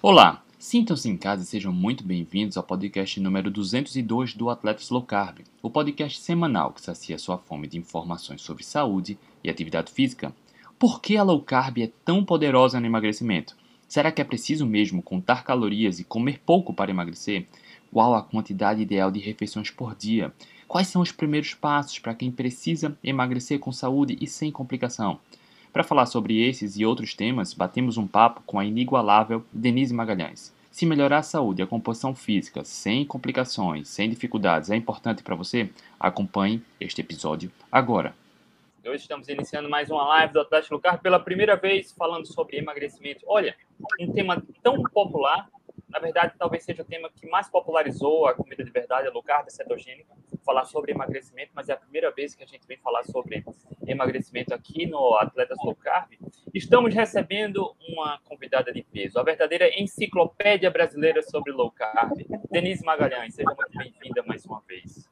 Olá, sintam-se em casa e sejam muito bem-vindos ao podcast número 202 do Atletas Low Carb, o podcast semanal que sacia sua fome de informações sobre saúde e atividade física. Por que a low carb é tão poderosa no emagrecimento? Será que é preciso mesmo contar calorias e comer pouco para emagrecer? Qual a quantidade ideal de refeições por dia? Quais são os primeiros passos para quem precisa emagrecer com saúde e sem complicação? Para falar sobre esses e outros temas, batemos um papo com a inigualável Denise Magalhães. Se melhorar a saúde e a composição física sem complicações, sem dificuldades, é importante para você? Acompanhe este episódio agora. Hoje estamos iniciando mais uma live do Atlético Lucar pela primeira vez falando sobre emagrecimento. Olha, um tema tão popular, na verdade, talvez seja o tema que mais popularizou a comida de verdade, a low carb cetogênica falar sobre emagrecimento, mas é a primeira vez que a gente vem falar sobre emagrecimento aqui no Atletas Low Carb. Estamos recebendo uma convidada de peso, a verdadeira enciclopédia brasileira sobre low carb, Denise Magalhães. Seja muito bem-vinda mais uma vez.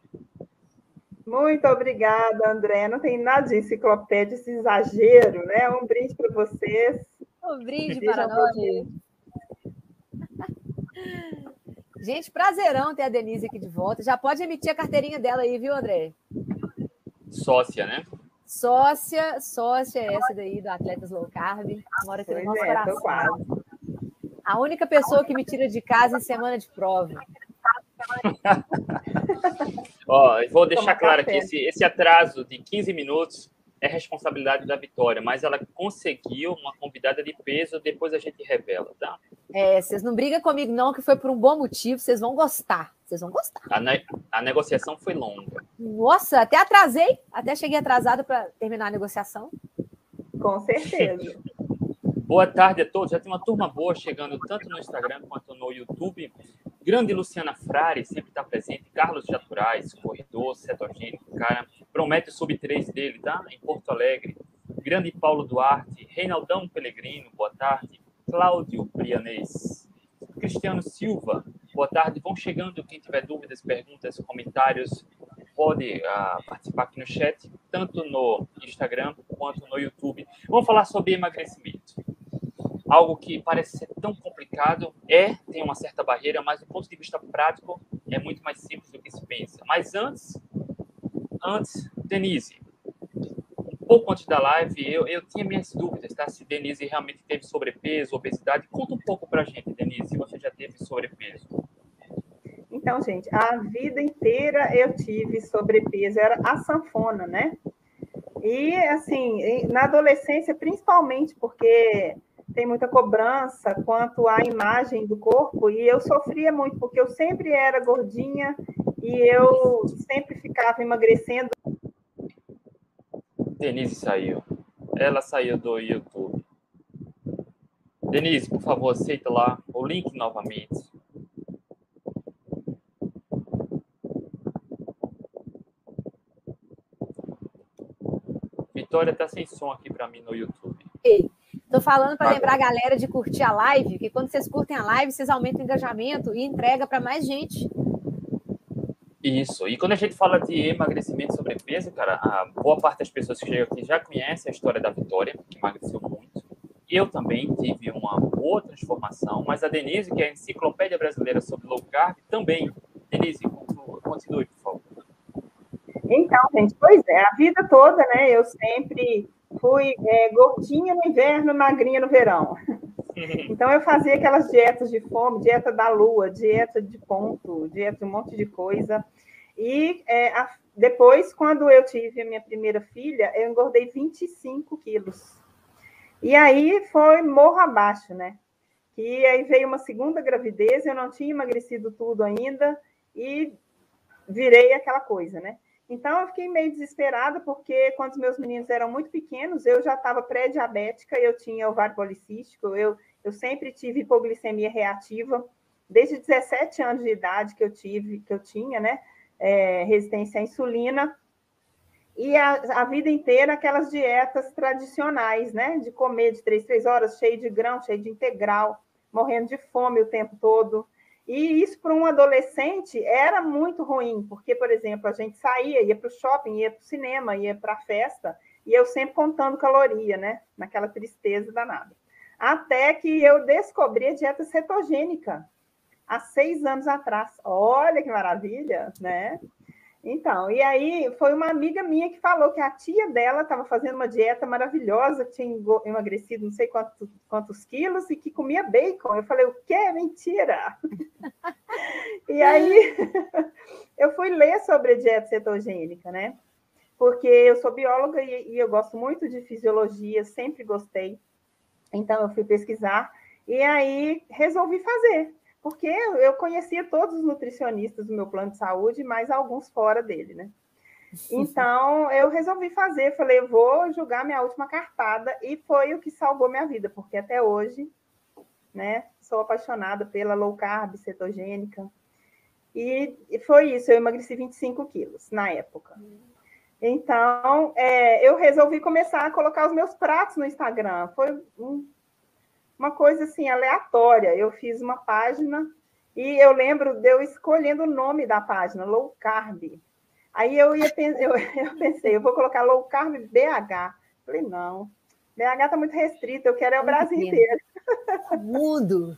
Muito obrigada, André. Não tem nada de enciclopédia, esse exagero, né? Um brinde para vocês. Um brinde para nós. Gente, prazerão ter a Denise aqui de volta. Já pode emitir a carteirinha dela aí, viu, André? Sócia, né? Sócia, sócia essa daí do Atletas Low Carb. Mora aqui no nosso é, coração. A única pessoa que me tira de casa em semana de prova. Ó, vou deixar claro aqui, esse, esse atraso de 15 minutos é responsabilidade da Vitória, mas ela conseguiu uma convidada de peso, depois a gente revela, tá? É, vocês não brigam comigo, não, que foi por um bom motivo, vocês vão gostar. Vocês vão gostar. A, ne a negociação foi longa. Nossa, até atrasei, até cheguei atrasado para terminar a negociação. Com certeza. Boa tarde a todos. Já tem uma turma boa chegando tanto no Instagram quanto no YouTube. Grande Luciana Frari sempre está presente. Carlos Jaturais, corredor cetogênico, cara. Promete sub 3 dele, tá? Em Porto Alegre. Grande Paulo Duarte, Reinaldão Pellegrino, boa tarde. Cláudio Prianês. Cristiano Silva, boa tarde. Vão chegando. Quem tiver dúvidas, perguntas, comentários, pode uh, participar aqui no chat, tanto no Instagram quanto no YouTube. Vamos falar sobre emagrecimento. Algo que parece ser tão complicado, é, tem uma certa barreira, mas do ponto de vista prático é muito mais simples do que se pensa. Mas antes, antes, Denise, pouco antes da live, eu, eu tinha minhas dúvidas, tá? Se Denise realmente teve sobrepeso, obesidade. Conta um pouco pra gente, Denise, se você já teve sobrepeso. Então, gente, a vida inteira eu tive sobrepeso, era a sanfona, né? E, assim, na adolescência, principalmente porque tem muita cobrança quanto à imagem do corpo, e eu sofria muito, porque eu sempre era gordinha e eu sempre ficava emagrecendo Denise saiu. Ela saiu do YouTube. Denise, por favor, aceita lá o link novamente. Vitória tá sem som aqui para mim no YouTube. Estou falando para lembrar a galera de curtir a live, que quando vocês curtem a live, vocês aumentam o engajamento e entrega para mais gente. Isso. E quando a gente fala de emagrecimento e sobrepeso, cara, a boa parte das pessoas que chegam aqui já conhece a história da Vitória, que emagreceu muito. Eu também tive uma boa transformação, mas a Denise, que é a enciclopédia brasileira sobre low carb, também. Denise, continue, por favor. Então, gente, pois é, a vida toda, né, eu sempre fui é, gordinha no inverno, magrinha no verão. Então eu fazia aquelas dietas de fome, dieta da lua, dieta de ponto, dieta de um monte de coisa. E é, a, depois, quando eu tive a minha primeira filha, eu engordei 25 quilos. E aí foi morro abaixo, né? E aí veio uma segunda gravidez, eu não tinha emagrecido tudo ainda e virei aquela coisa, né? Então eu fiquei meio desesperada, porque quando os meus meninos eram muito pequenos, eu já estava pré-diabética, eu tinha ovário policístico, eu, eu sempre tive hipoglicemia reativa, desde 17 anos de idade que eu tive, que eu tinha, né? é, resistência à insulina, e a, a, vida inteira aquelas dietas tradicionais, né? De comer de três, três horas, cheio de grão, cheio de integral, morrendo de fome o tempo todo. E isso para um adolescente era muito ruim, porque, por exemplo, a gente saía, ia para o shopping, ia para o cinema, ia para a festa, e eu sempre contando caloria, né? Naquela tristeza danada. Até que eu descobri a dieta cetogênica há seis anos atrás. Olha que maravilha, né? Então, e aí foi uma amiga minha que falou que a tia dela estava fazendo uma dieta maravilhosa, tinha emagrecido não sei quantos, quantos quilos e que comia bacon. Eu falei, o quê? Mentira! e aí eu fui ler sobre a dieta cetogênica, né? Porque eu sou bióloga e, e eu gosto muito de fisiologia, sempre gostei. Então eu fui pesquisar e aí resolvi fazer porque eu conhecia todos os nutricionistas do meu plano de saúde, mas alguns fora dele, né? Então, eu resolvi fazer, falei, vou julgar minha última cartada, e foi o que salvou minha vida, porque até hoje, né, sou apaixonada pela low carb, cetogênica, e, foi isso, eu emagreci 25 quilos na época. Então, é, eu resolvi começar a colocar os meus pratos no Instagram. Foi um uma coisa assim aleatória. Eu fiz uma página e eu lembro de eu escolhendo o nome da página, low carb. Aí eu ia eu, eu pensei, eu vou colocar low carb BH. Falei, não, BH está muito restrito, eu quero é o Brasil inteiro. Mundo.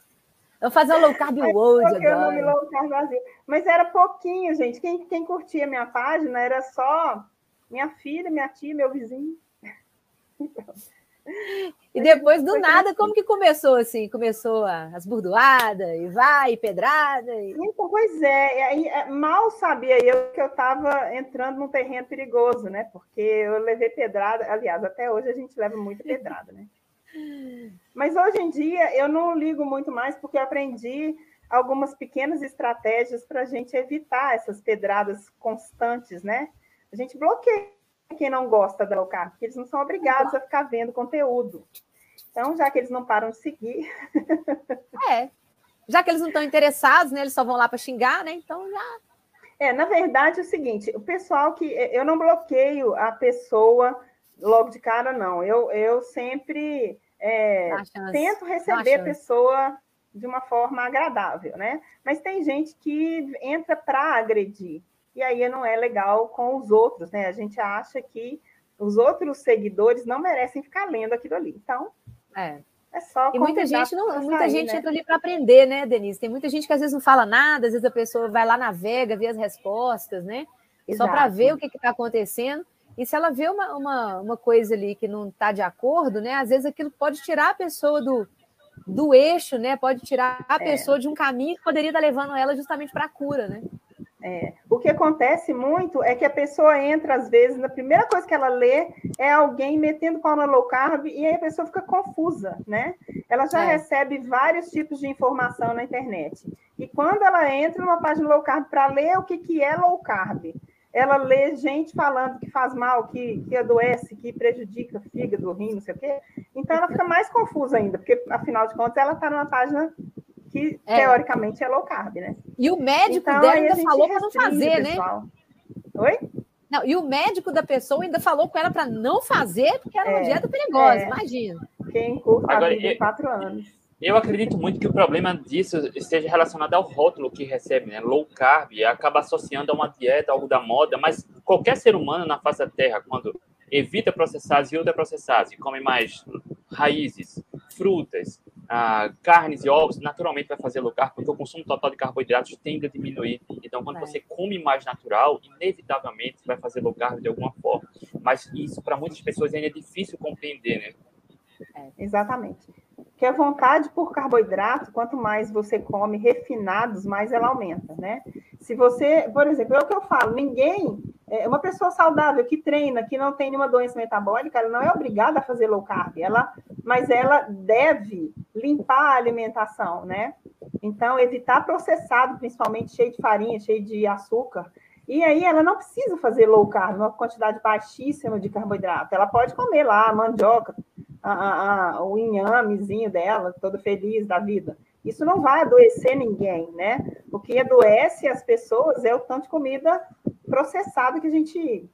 Eu fazer o low carb world agora. O nome low carb Brasil. Mas era pouquinho, gente. Quem, quem curtia minha página era só minha filha, minha tia, meu vizinho. Então, e depois, do nada, como que começou assim? Começou as burdoadas, e vai, e pedrada. E... Então, pois é, aí, é, mal sabia eu que eu estava entrando num terreno perigoso, né? Porque eu levei pedrada, aliás, até hoje a gente leva muita pedrada, né? Mas hoje em dia eu não ligo muito mais, porque eu aprendi algumas pequenas estratégias para a gente evitar essas pedradas constantes, né? A gente bloqueia quem não gosta da low carb, porque eles não são obrigados a ficar vendo conteúdo. Então, já que eles não param de seguir. É. Já que eles não estão interessados, né? Eles só vão lá para xingar, né? Então já. É, na verdade é o seguinte: o pessoal que. Eu não bloqueio a pessoa logo de cara, não. Eu, eu sempre é, tento receber a pessoa de uma forma agradável, né? Mas tem gente que entra para agredir e aí não é legal com os outros, né? A gente acha que os outros seguidores não merecem ficar lendo aquilo ali. Então, é. É só e muita gente não, sair, muita gente né? entra ali para aprender, né, Denise? Tem muita gente que às vezes não fala nada, às vezes a pessoa vai lá navega, vê as respostas, né? Exato. Só para ver o que está acontecendo. E se ela vê uma, uma, uma coisa ali que não está de acordo, né? Às vezes aquilo pode tirar a pessoa do, do eixo, né? Pode tirar a é. pessoa de um caminho que poderia estar levando ela justamente para a cura, né? É, o que acontece muito é que a pessoa entra, às vezes, na primeira coisa que ela lê é alguém metendo pau na low carb e aí a pessoa fica confusa, né? Ela já é. recebe vários tipos de informação na internet. E quando ela entra numa página low carb para ler o que, que é low carb, ela lê gente falando que faz mal, que, que adoece, que prejudica fígado, rim, não sei o quê. Então ela fica mais confusa ainda, porque afinal de contas ela está numa página que é. teoricamente é low carb, né? E o médico então, dela ainda falou para não fazer, né? Oi? Não, e o médico da pessoa ainda falou com ela para não fazer, porque era uma é, dieta perigosa, é. imagina. Quem curta Agora, a quatro anos. Eu acredito muito que o problema disso esteja relacionado ao rótulo que recebe, né? Low carb, acaba associando a uma dieta, algo da moda, mas qualquer ser humano na face da Terra, quando evita processados e ultraprocessados e come mais raízes, frutas, ah, carnes e ovos, naturalmente vai fazer low carb, porque o consumo total de carboidratos tende a diminuir. Então, quando é. você come mais natural, inevitavelmente vai fazer low carb de alguma forma. Mas isso, para muitas pessoas, ainda é difícil compreender, né? É, exatamente. Que a vontade por carboidrato, quanto mais você come refinados, mais ela aumenta, né? Se você, por exemplo, é o que eu falo, ninguém, é, uma pessoa saudável que treina, que não tem nenhuma doença metabólica, ela não é obrigada a fazer low carb, ela, mas ela deve limpar a alimentação, né? Então, evitar processado, principalmente cheio de farinha, cheio de açúcar. E aí ela não precisa fazer low carb, uma quantidade baixíssima de carboidrato. Ela pode comer lá a mandioca, a, a, a, o inhamezinho dela, todo feliz da vida. Isso não vai adoecer ninguém, né? O que adoece as pessoas é o tanto de comida processada que a gente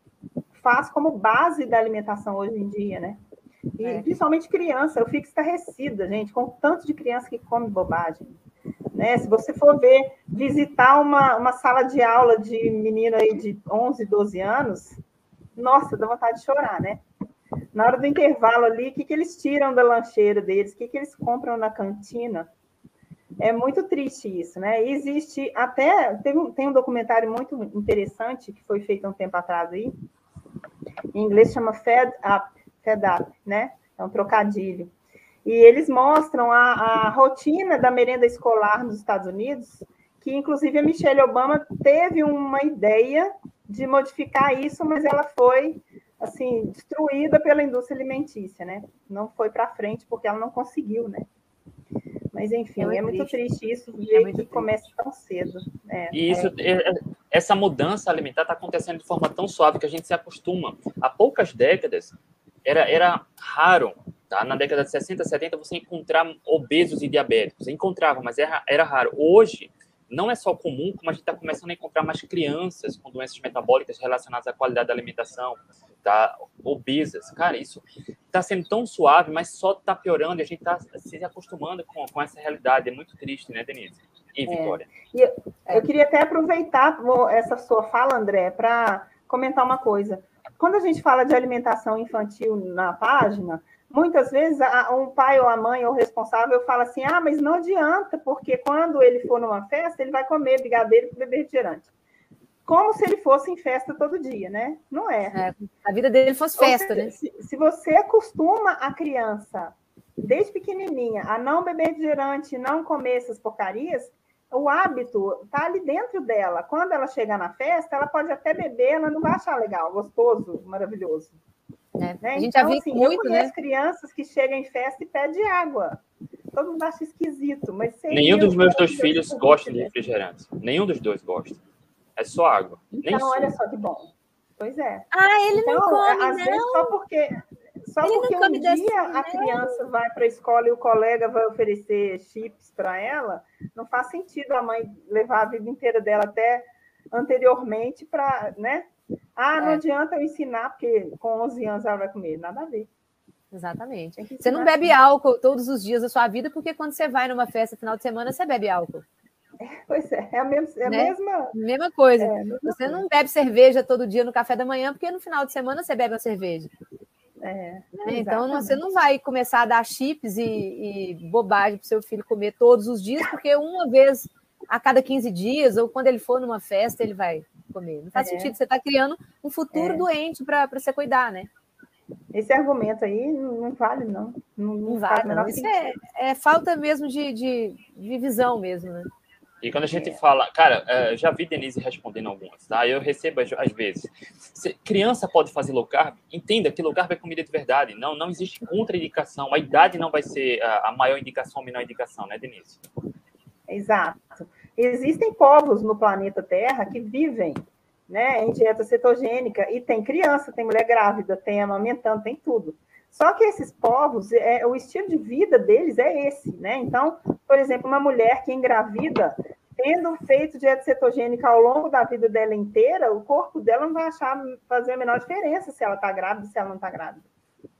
faz como base da alimentação hoje em dia, né? E é. principalmente criança, eu fico estarrecida, gente, com o tanto de criança que come bobagem. Né? Se você for ver, visitar uma, uma sala de aula de menino aí de 11, 12 anos, nossa, dá vontade de chorar, né? Na hora do intervalo ali, o que, que eles tiram da lancheira deles? O que, que eles compram na cantina? É muito triste isso, né? Existe até tem um, tem um documentário muito interessante que foi feito há um tempo atrás aí. Em inglês chama Fed Up, Fed Up, né? É um trocadilho. E eles mostram a, a rotina da merenda escolar nos Estados Unidos, que inclusive a Michelle Obama teve uma ideia de modificar isso, mas ela foi assim destruída pela indústria alimentícia, né? Não foi para frente porque ela não conseguiu, né? Mas, enfim, é, é muito triste isso, é ver é que começa tão cedo. É, e isso, é. É, essa mudança alimentar está acontecendo de forma tão suave que a gente se acostuma. Há poucas décadas, era, era raro, tá? na década de 60, 70, você encontrar obesos e diabéticos. Encontrava, mas era, era raro. Hoje, não é só comum, como a gente está começando a encontrar mais crianças com doenças metabólicas relacionadas à qualidade da alimentação, tá? obesas. Cara, isso está sendo tão suave, mas só está piorando e a gente está se acostumando com, com essa realidade. É muito triste, né, Denise? E é. Vitória. É. E eu, eu queria até aproveitar essa sua fala, André, para comentar uma coisa. Quando a gente fala de alimentação infantil na página, muitas vezes um pai ou a mãe ou o responsável fala assim: ah, mas não adianta, porque quando ele for numa festa, ele vai comer brigadeiro e beber refrigerante como se ele fosse em festa todo dia, né? Não é. é a vida dele fosse festa, né? Se, se, você acostuma a criança, desde pequenininha, a não beber refrigerante, não comer essas porcarias, o hábito está ali dentro dela. Quando ela chegar na festa, ela pode até beber, ela não vai achar legal, gostoso, maravilhoso. É, né? A gente então, já viu assim, muito, eu conheço né? crianças que chegam em festa e pedem água. Todo mundo acha esquisito, mas... Nenhum dos meus dois filhos gosta de refrigerante. Nenhum dos dois gosta. É só água. Então, Nem olha só que bom. Pois é. Ah, ele então, não come, às não. vezes só porque só ele porque um dia desse, a criança vai para a escola e o colega vai oferecer chips para ela, não faz sentido a mãe levar a vida inteira dela até anteriormente para, né? Ah, não é. adianta eu ensinar, porque com 11 anos ela vai comer. Nada a ver. Exatamente. Você não bebe álcool todos os dias da sua vida, porque quando você vai numa festa final de semana, você bebe álcool. Pois é, é a, mesma, é a né? mesma... mesma coisa. É, mesma você coisa. não bebe cerveja todo dia no café da manhã, porque no final de semana você bebe uma cerveja. É, né? Então você não vai começar a dar chips e, e bobagem para o seu filho comer todos os dias, porque uma vez a cada 15 dias, ou quando ele for numa festa, ele vai comer. Não faz é. sentido, você está criando um futuro é. doente para você cuidar, né? Esse argumento aí não vale, não. Não, não vale, não. Isso é, é, falta mesmo de, de, de visão mesmo, né? E quando a gente fala, cara, é, já vi Denise respondendo algumas, tá? Eu recebo às vezes. criança pode fazer low carb? Entenda que low carb é comida de verdade. Não, não existe contraindicação. A idade não vai ser a, maior indicação ou menor indicação, né, Denise? Exato. Existem povos no planeta Terra que vivem né, em dieta cetogênica e tem criança, tem mulher grávida, tem amamentando, tem tudo. Só que esses povos, é, o estilo de vida deles é esse, né? Então, por exemplo, uma mulher que engravida, tendo feito dieta cetogênica ao longo da vida dela inteira, o corpo dela não vai achar fazer a menor diferença se ela está grávida, se ela não está grávida.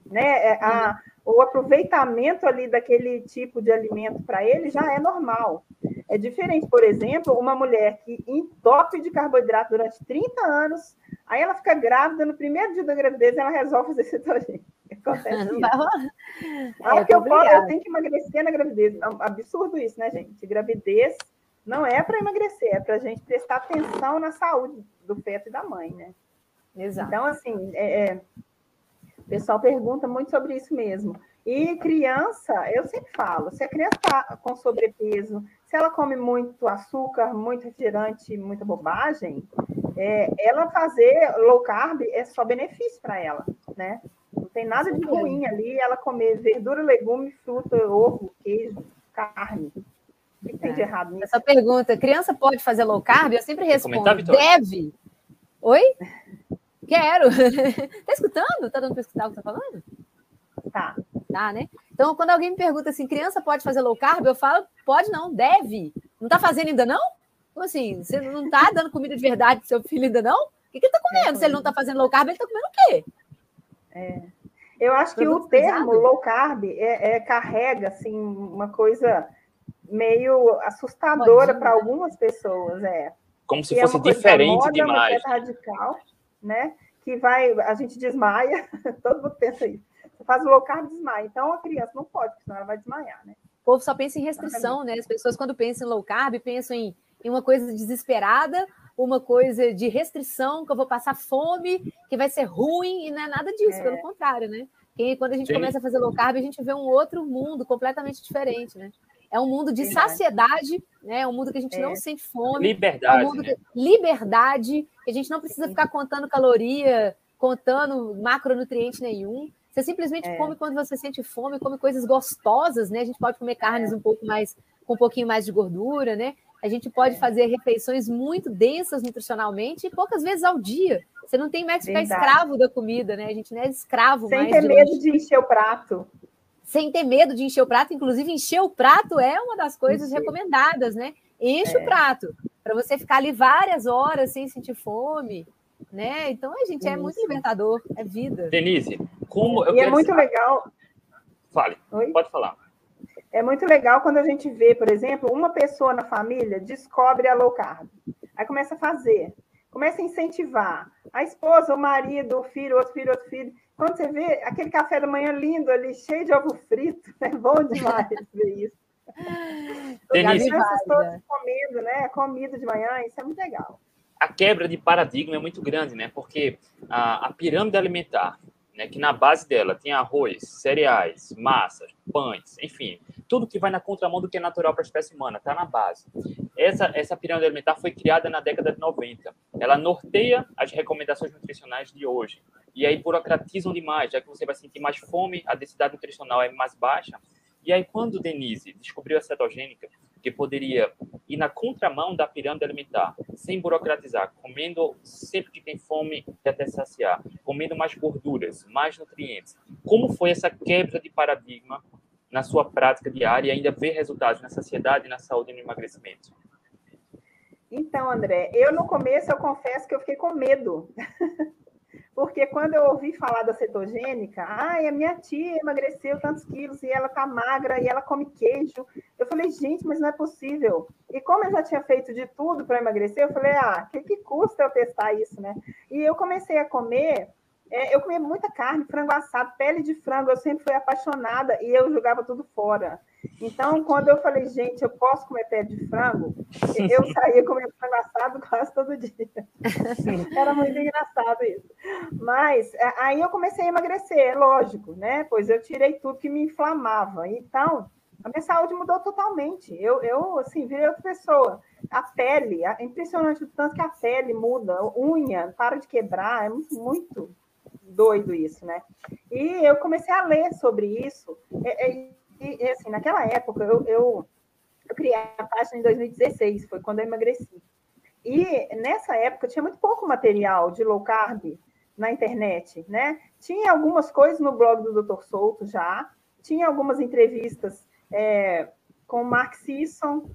Né? É, a, o aproveitamento ali daquele tipo de alimento para ele já é normal. É diferente, por exemplo, uma mulher que entope de carboidrato durante 30 anos, aí ela fica grávida, no primeiro dia da gravidez ela resolve fazer cetogênica. Acontece rolar. Ah, porque eu, posso, eu tenho que emagrecer na gravidez. É absurdo isso, né, gente? Gravidez não é para emagrecer, é para a gente prestar atenção na saúde do feto e da mãe, né? Exato. Então, assim, é, é, o pessoal pergunta muito sobre isso mesmo. E criança, eu sempre falo, se a criança está com sobrepeso, se ela come muito açúcar, muito refrigerante, muita bobagem, é, ela fazer low carb é só benefício para ela, né? Não tem nada de ruim ali ela comer verdura, legume, fruta, ovo, queijo, carne. O que tem de é. errado nisso? Essa pergunta, criança pode fazer low carb? Eu sempre respondo, deve. Oi? Quero. tá escutando? Tá dando para escutar o que tá falando? Tá. Tá, né? Então, quando alguém me pergunta assim, criança pode fazer low carb? Eu falo, pode não, deve. Não tá fazendo ainda não? Como assim? Você não tá dando comida de verdade pro seu filho ainda não? O que, que ele tá comendo? Se ele não tá fazendo low carb, ele tá comendo o quê? É. Eu acho que o termo low carb é, é, carrega assim uma coisa meio assustadora para algumas pessoas, é. Como se fosse é diferente moda, demais. Uma radical, né? que vai, a gente desmaia, todo mundo pensa isso. Você faz o low carb, desmaia. Então, a criança não pode, porque senão ela vai desmaiar, né? O povo só pensa em restrição, né? As pessoas, quando pensam em low carb, pensam em, em uma coisa desesperada, uma coisa de restrição, que eu vou passar fome, que vai ser ruim, e não é nada disso, é. pelo contrário, né? E quando a gente Sim. começa a fazer low carb, a gente vê um outro mundo completamente diferente, né? É um mundo de saciedade, né? É um mundo que a gente é. não sente fome. Liberdade. É um né? que... Liberdade, que a gente não precisa ficar contando caloria, contando macronutriente nenhum. Você simplesmente é. come quando você sente fome, come coisas gostosas, né? A gente pode comer carnes um pouco mais, com um pouquinho mais de gordura, né? A gente pode é. fazer refeições muito densas nutricionalmente e poucas vezes ao dia. Você não tem mais que ficar escravo da comida, né? A gente não é escravo Sem mais. Sem ter medo de encher o prato sem ter medo de encher o prato. Inclusive, encher o prato é uma das coisas recomendadas, né? Enche é. o prato, para você ficar ali várias horas sem sentir fome, né? Então, a gente, é muito libertador, é vida. Denise, como eu E é muito saber... legal. Fale, Oi? pode falar. É muito legal quando a gente vê, por exemplo, uma pessoa na família descobre a low carb. Aí começa a fazer, começa a incentivar. A esposa, o marido, o filho, outro filho, outro filho. Quando você vê aquele café da manhã lindo ali, cheio de ovo frito, é bom demais ver isso. As todas comendo, né? Comida de manhã, isso é muito legal. A quebra de paradigma é muito grande, né? Porque a, a pirâmide alimentar, né, que na base dela tem arroz, cereais, massas, pães, enfim, tudo que vai na contramão do que é natural para a espécie humana, está na base. Essa, essa pirâmide alimentar foi criada na década de 90. Ela norteia as recomendações nutricionais de hoje. E aí burocratizam demais, já que você vai sentir mais fome, a densidade nutricional é mais baixa. E aí, quando Denise descobriu a cetogênica, que poderia ir na contramão da pirâmide alimentar, sem burocratizar, comendo sempre que tem fome até saciar, comendo mais gorduras, mais nutrientes. Como foi essa quebra de paradigma na sua prática diária e ainda ver resultados na saciedade, na saúde e no emagrecimento? Então, André, eu no começo eu confesso que eu fiquei com medo. Porque quando eu ouvi falar da cetogênica, ai, a minha tia emagreceu tantos quilos e ela tá magra e ela come queijo. Eu falei, gente, mas não é possível. E como eu já tinha feito de tudo para emagrecer, eu falei, ah, o que, que custa eu testar isso, né? E eu comecei a comer é, eu comia muita carne, frango assado, pele de frango, eu sempre fui apaixonada e eu jogava tudo fora. Então, quando eu falei, gente, eu posso comer pele de frango, eu saía comendo frango assado quase todo dia. Era muito engraçado isso. Mas é, aí eu comecei a emagrecer, é lógico, né? Pois eu tirei tudo que me inflamava. Então, a minha saúde mudou totalmente. Eu, eu assim, virei outra pessoa. A pele, é impressionante o tanto que a pele muda, unha, para de quebrar, é muito doido isso, né? E eu comecei a ler sobre isso. E, e, e assim, naquela época, eu, eu, eu, criei a página em 2016, foi quando eu emagreci. E nessa época tinha muito pouco material de low carb na internet, né? Tinha algumas coisas no blog do Dr. Souto já, tinha algumas entrevistas é, com o Mark Sisson,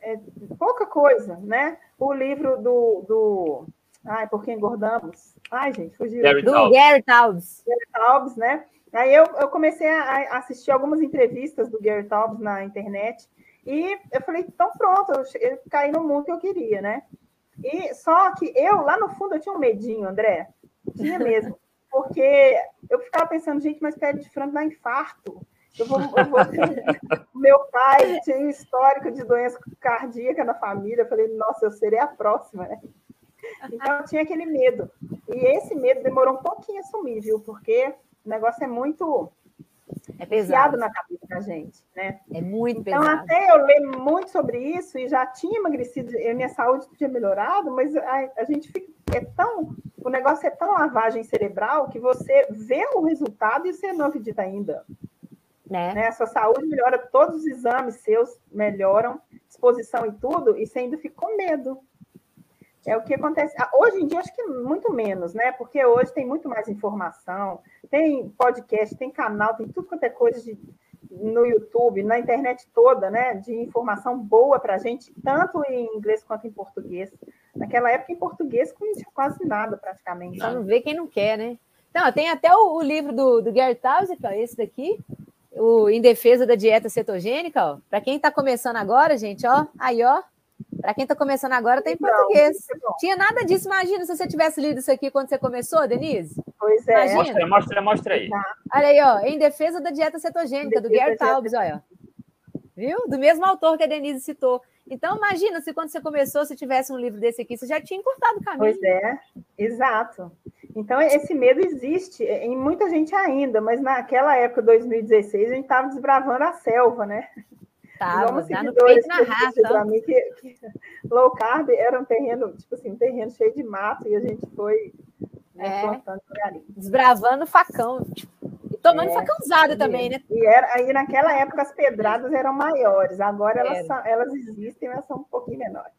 é, pouca coisa, né? O livro do, do Ai, por que engordamos? Ai, gente, fugiu. Gary do Gary Taubes. Gary Taubes, né? Aí eu, eu comecei a assistir algumas entrevistas do Gary Taubes na internet e eu falei, então pronto, eu, eu caí no mundo que eu queria, né? E só que eu, lá no fundo, eu tinha um medinho, André. Tinha mesmo. Porque eu ficava pensando, gente, mas pele de frango dá infarto. Eu vou, eu vou... Meu pai tinha um histórico de doença cardíaca na família. Eu falei, nossa, eu serei a próxima, né? Então, eu tinha aquele medo. E esse medo demorou um pouquinho a sumir, viu? Porque o negócio é muito é pesado na cabeça da gente, né? É muito então, pesado. Então, até eu ler muito sobre isso e já tinha emagrecido, a minha saúde tinha melhorado, mas a, a gente fica, é tão, o negócio é tão lavagem cerebral que você vê o resultado e você não acredita ainda. Né? né? A sua saúde melhora, todos os exames seus melhoram, disposição e tudo, e você ainda fica com medo. É o que acontece. Ah, hoje em dia, acho que muito menos, né? Porque hoje tem muito mais informação, tem podcast, tem canal, tem tudo quanto é coisa de, no YouTube, na internet toda, né? De informação boa para a gente, tanto em inglês quanto em português. Naquela época, em português, não quase nada, praticamente. Só não vê quem não quer, né? Não, tem até o, o livro do, do Gary Tausend, ó, esse daqui, o Em Defesa da Dieta Cetogênica, ó. Para quem está começando agora, gente, ó, aí, ó, Para quem está começando agora, tem tá português. Não, Tinha nada disso. Imagina se você tivesse lido isso aqui quando você começou, Denise. Pois é. Imagina. Mostra, mostra, mostra aí. Tá. Olha aí, ó. Em defesa da dieta cetogênica, do Gary Taubes, olha. Viu? Do mesmo autor que a Denise citou. Então, imagina se quando você começou, se tivesse um livro desse aqui, você já tinha encurtado o caminho. Pois é, exato. Então, esse medo existe em muita gente ainda, mas naquela época, 2016, a gente estava desbravando a selva, né? Tava, já no peito na raça. Para mim que, que, low carb era um terreno, tipo assim, um terreno cheio de mato e a gente foi né, é, desbravando facão. E tomando é, facãozada também, né? E era, aí naquela época as pedradas eram maiores, agora elas, são, elas existem, mas são um pouquinho menores.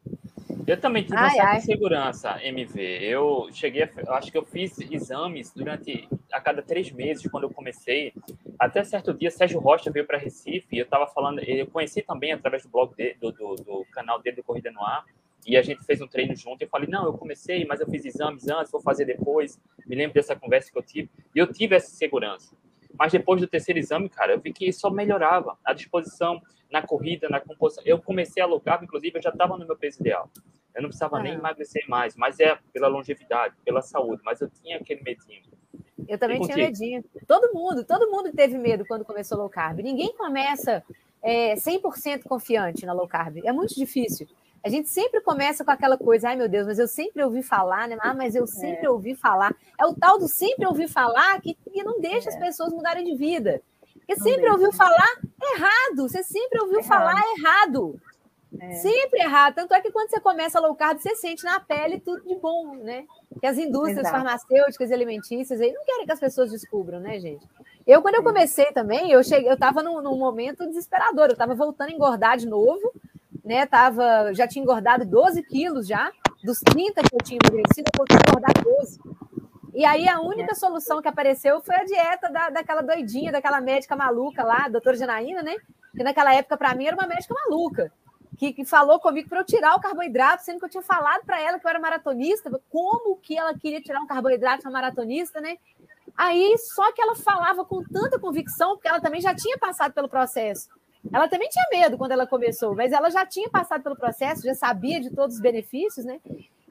Eu também tive ai, uma certa ai. insegurança, MV. Eu cheguei, a, eu acho que eu fiz exames durante a cada três meses quando eu comecei. Até certo dia, Sérgio Rocha veio para Recife e eu estava falando. Eu conheci também através do blog do, do, do, canal dele do Corrida no Ar. E a gente fez um treino junto. E eu falei: Não, eu comecei, mas eu fiz exames antes, vou fazer depois. Me lembro dessa conversa que eu tive. E eu tive essa segurança. Mas depois do terceiro exame, cara, eu vi que só melhorava a disposição na corrida, na composição. Eu comecei a alocar, inclusive, eu já estava no meu peso ideal. Eu não precisava ah. nem emagrecer mais, mas é pela longevidade, pela saúde, mas eu tinha aquele medinho. Eu também tinha medinho. Todo mundo, todo mundo teve medo quando começou low carb. Ninguém começa é, 100% confiante na low carb. É muito difícil. A gente sempre começa com aquela coisa, ai meu Deus, mas eu sempre ouvi falar, né? Ah, mas eu sempre é. ouvi falar. É o tal do sempre ouvir falar que, que não deixa é. as pessoas mudarem de vida. Porque não sempre deixa. ouviu falar errado. Você sempre ouviu errado. falar errado. É. Sempre errado. Tanto é que quando você começa a low carb, você sente na pele tudo de bom, né? Que as indústrias Exato. farmacêuticas e alimentícias aí não querem que as pessoas descubram, né, gente? Eu, quando eu comecei também, eu cheguei, eu estava num, num, momento desesperador. Eu estava voltando a engordar de novo, né? Tava, já tinha engordado 12 quilos já, dos 30 que eu tinha emagrecido, eu voltei a engordar 12. E aí a única solução que apareceu foi a dieta da, daquela doidinha, daquela médica maluca lá, doutora Janaína, né? Que naquela época, para mim, era uma médica maluca que, que falou comigo para eu tirar o carboidrato, sendo que eu tinha falado para ela que eu era maratonista. Como que ela queria tirar um carboidrato uma maratonista, né? Aí, só que ela falava com tanta convicção, porque ela também já tinha passado pelo processo. Ela também tinha medo quando ela começou, mas ela já tinha passado pelo processo, já sabia de todos os benefícios, né?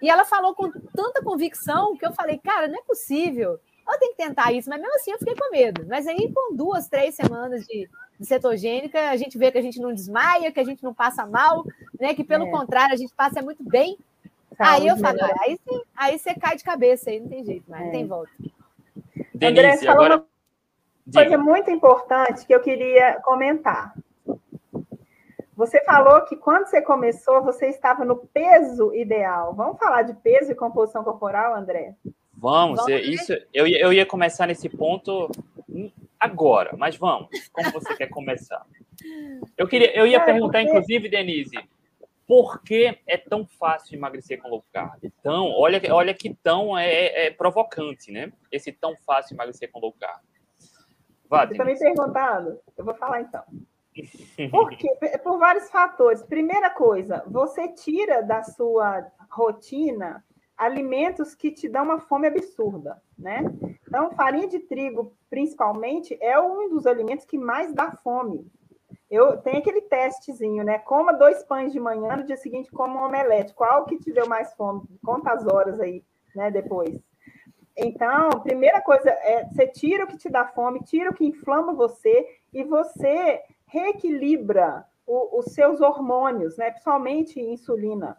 E ela falou com tanta convicção que eu falei, cara, não é possível. Eu tenho que tentar isso, mas mesmo assim eu fiquei com medo. Mas aí, com duas, três semanas de cetogênica, a gente vê que a gente não desmaia, que a gente não passa mal, né? Que pelo é. contrário, a gente passa muito bem. Saúde, aí eu falo, né? aí, você, aí você cai de cabeça, aí não tem jeito, mas é. não tem volta. Denise, André, falou agora... uma coisa muito importante que eu queria comentar. Você falou que quando você começou, você estava no peso ideal. Vamos falar de peso e composição corporal, André? Vamos, vamos isso, eu, eu ia começar nesse ponto agora, mas vamos. Como você quer começar? Eu queria, eu ia perguntar, inclusive, Denise, por que é tão fácil emagrecer com low carb? Então, olha, olha que tão é, é, é provocante, né? Esse tão fácil emagrecer com low carb. Vá, Você está me perguntando? Eu vou falar então. Por quê? Por vários fatores. Primeira coisa, você tira da sua rotina alimentos que te dão uma fome absurda, né? Então, farinha de trigo, principalmente, é um dos alimentos que mais dá fome. Eu tenho aquele testezinho, né? Coma dois pães de manhã, no dia seguinte coma um omelete. Qual que te deu mais fome? Quantas horas aí, né? Depois. Então, primeira coisa é você tira o que te dá fome, tira o que inflama você e você reequilibra o, os seus hormônios, né? Principalmente insulina.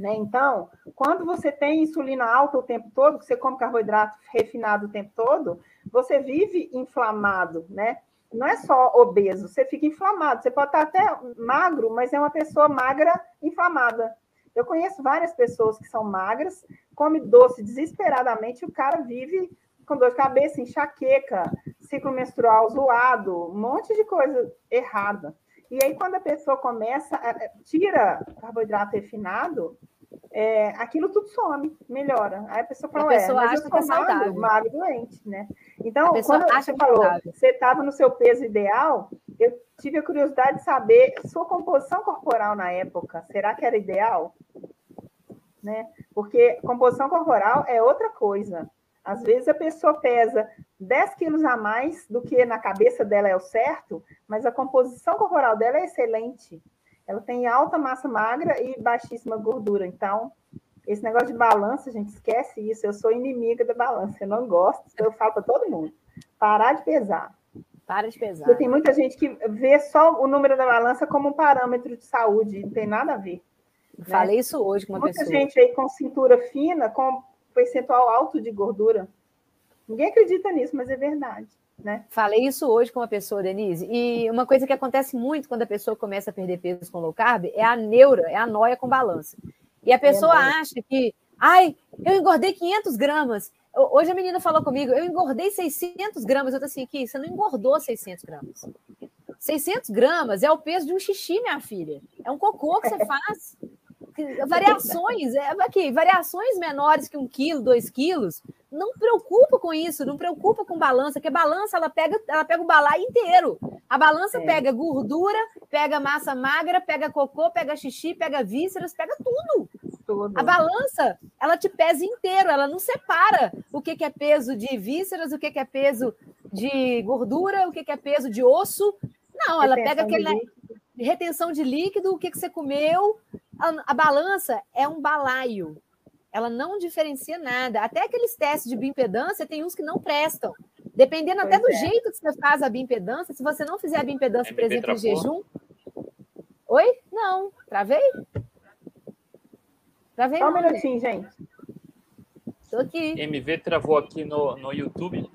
Né? Então, quando você tem insulina alta o tempo todo, você come carboidrato refinado o tempo todo, você vive inflamado, né? Não é só obeso, você fica inflamado. Você pode estar até magro, mas é uma pessoa magra inflamada. Eu conheço várias pessoas que são magras, come doce desesperadamente, e o cara vive com dor de cabeça, enxaqueca, ciclo menstrual zoado, um monte de coisa errada. E aí, quando a pessoa começa, a, tira carboidrato refinado, é, aquilo tudo some, melhora. Aí a pessoa fala, a pessoa é, mas eu sou magro, magro, doente, né? Então, quando você falou, você estava no seu peso ideal, eu tive a curiosidade de saber sua composição corporal na época, será que era ideal? Né? Porque composição corporal é outra coisa. Às vezes a pessoa pesa 10 quilos a mais do que na cabeça dela é o certo, mas a composição corporal dela é excelente. Ela tem alta massa magra e baixíssima gordura. Então, esse negócio de balança, a gente esquece isso. Eu sou inimiga da balança, eu não gosto, eu falo para todo mundo. Parar de pesar. Para de pesar. Porque tem muita gente que vê só o número da balança como um parâmetro de saúde, não tem nada a ver. Né? Falei isso hoje com uma muita pessoa. Muita gente aí com cintura fina, com percentual alto de gordura. Ninguém acredita nisso, mas é verdade. Né? Falei isso hoje com uma pessoa, Denise, e uma coisa que acontece muito quando a pessoa começa a perder peso com low carb é a neura, é a noia com balança. E a pessoa é acha que, ai, eu engordei 500 gramas. Hoje a menina falou comigo, eu engordei 600 gramas. Eu tô assim, aqui, você não engordou 600 gramas. 600 gramas é o peso de um xixi, minha filha. É um cocô que você faz. Variações, é, aqui, variações menores que um quilo, dois quilos, não preocupa com isso, não preocupa com balança, porque balança ela pega, ela pega o balaio inteiro. A balança é. pega gordura, pega massa magra, pega cocô, pega xixi, pega vísceras, pega tudo. tudo. A balança, ela te pesa inteiro, ela não separa o que, que é peso de vísceras, o que, que é peso de gordura, o que, que é peso de osso. Não, ela pega aquele de retenção de líquido, o que, que você comeu. A, a balança é um balaio ela não diferencia nada. Até aqueles testes de bioimpedância, tem uns que não prestam. Dependendo pois até do é. jeito que você faz a bioimpedância, se você não fizer a bioimpedância, por exemplo, em jejum. Oi? Não. Travei? Travei. Só um minutinho, gente. Estou aqui. MV travou aqui no, no YouTube.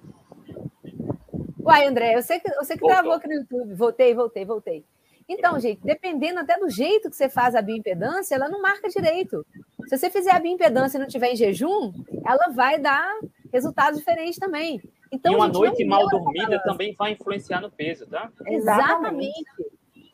Uai, André, eu sei que, eu sei que travou aqui no YouTube. Voltei, voltei, voltei. Então, gente, dependendo até do jeito que você faz a bioimpedância, ela não marca direito. Se você fizer a bioimpedância e não tiver em jejum, ela vai dar resultados diferentes também. Então, e uma noite mal dormida também vai influenciar no peso, tá? Exatamente.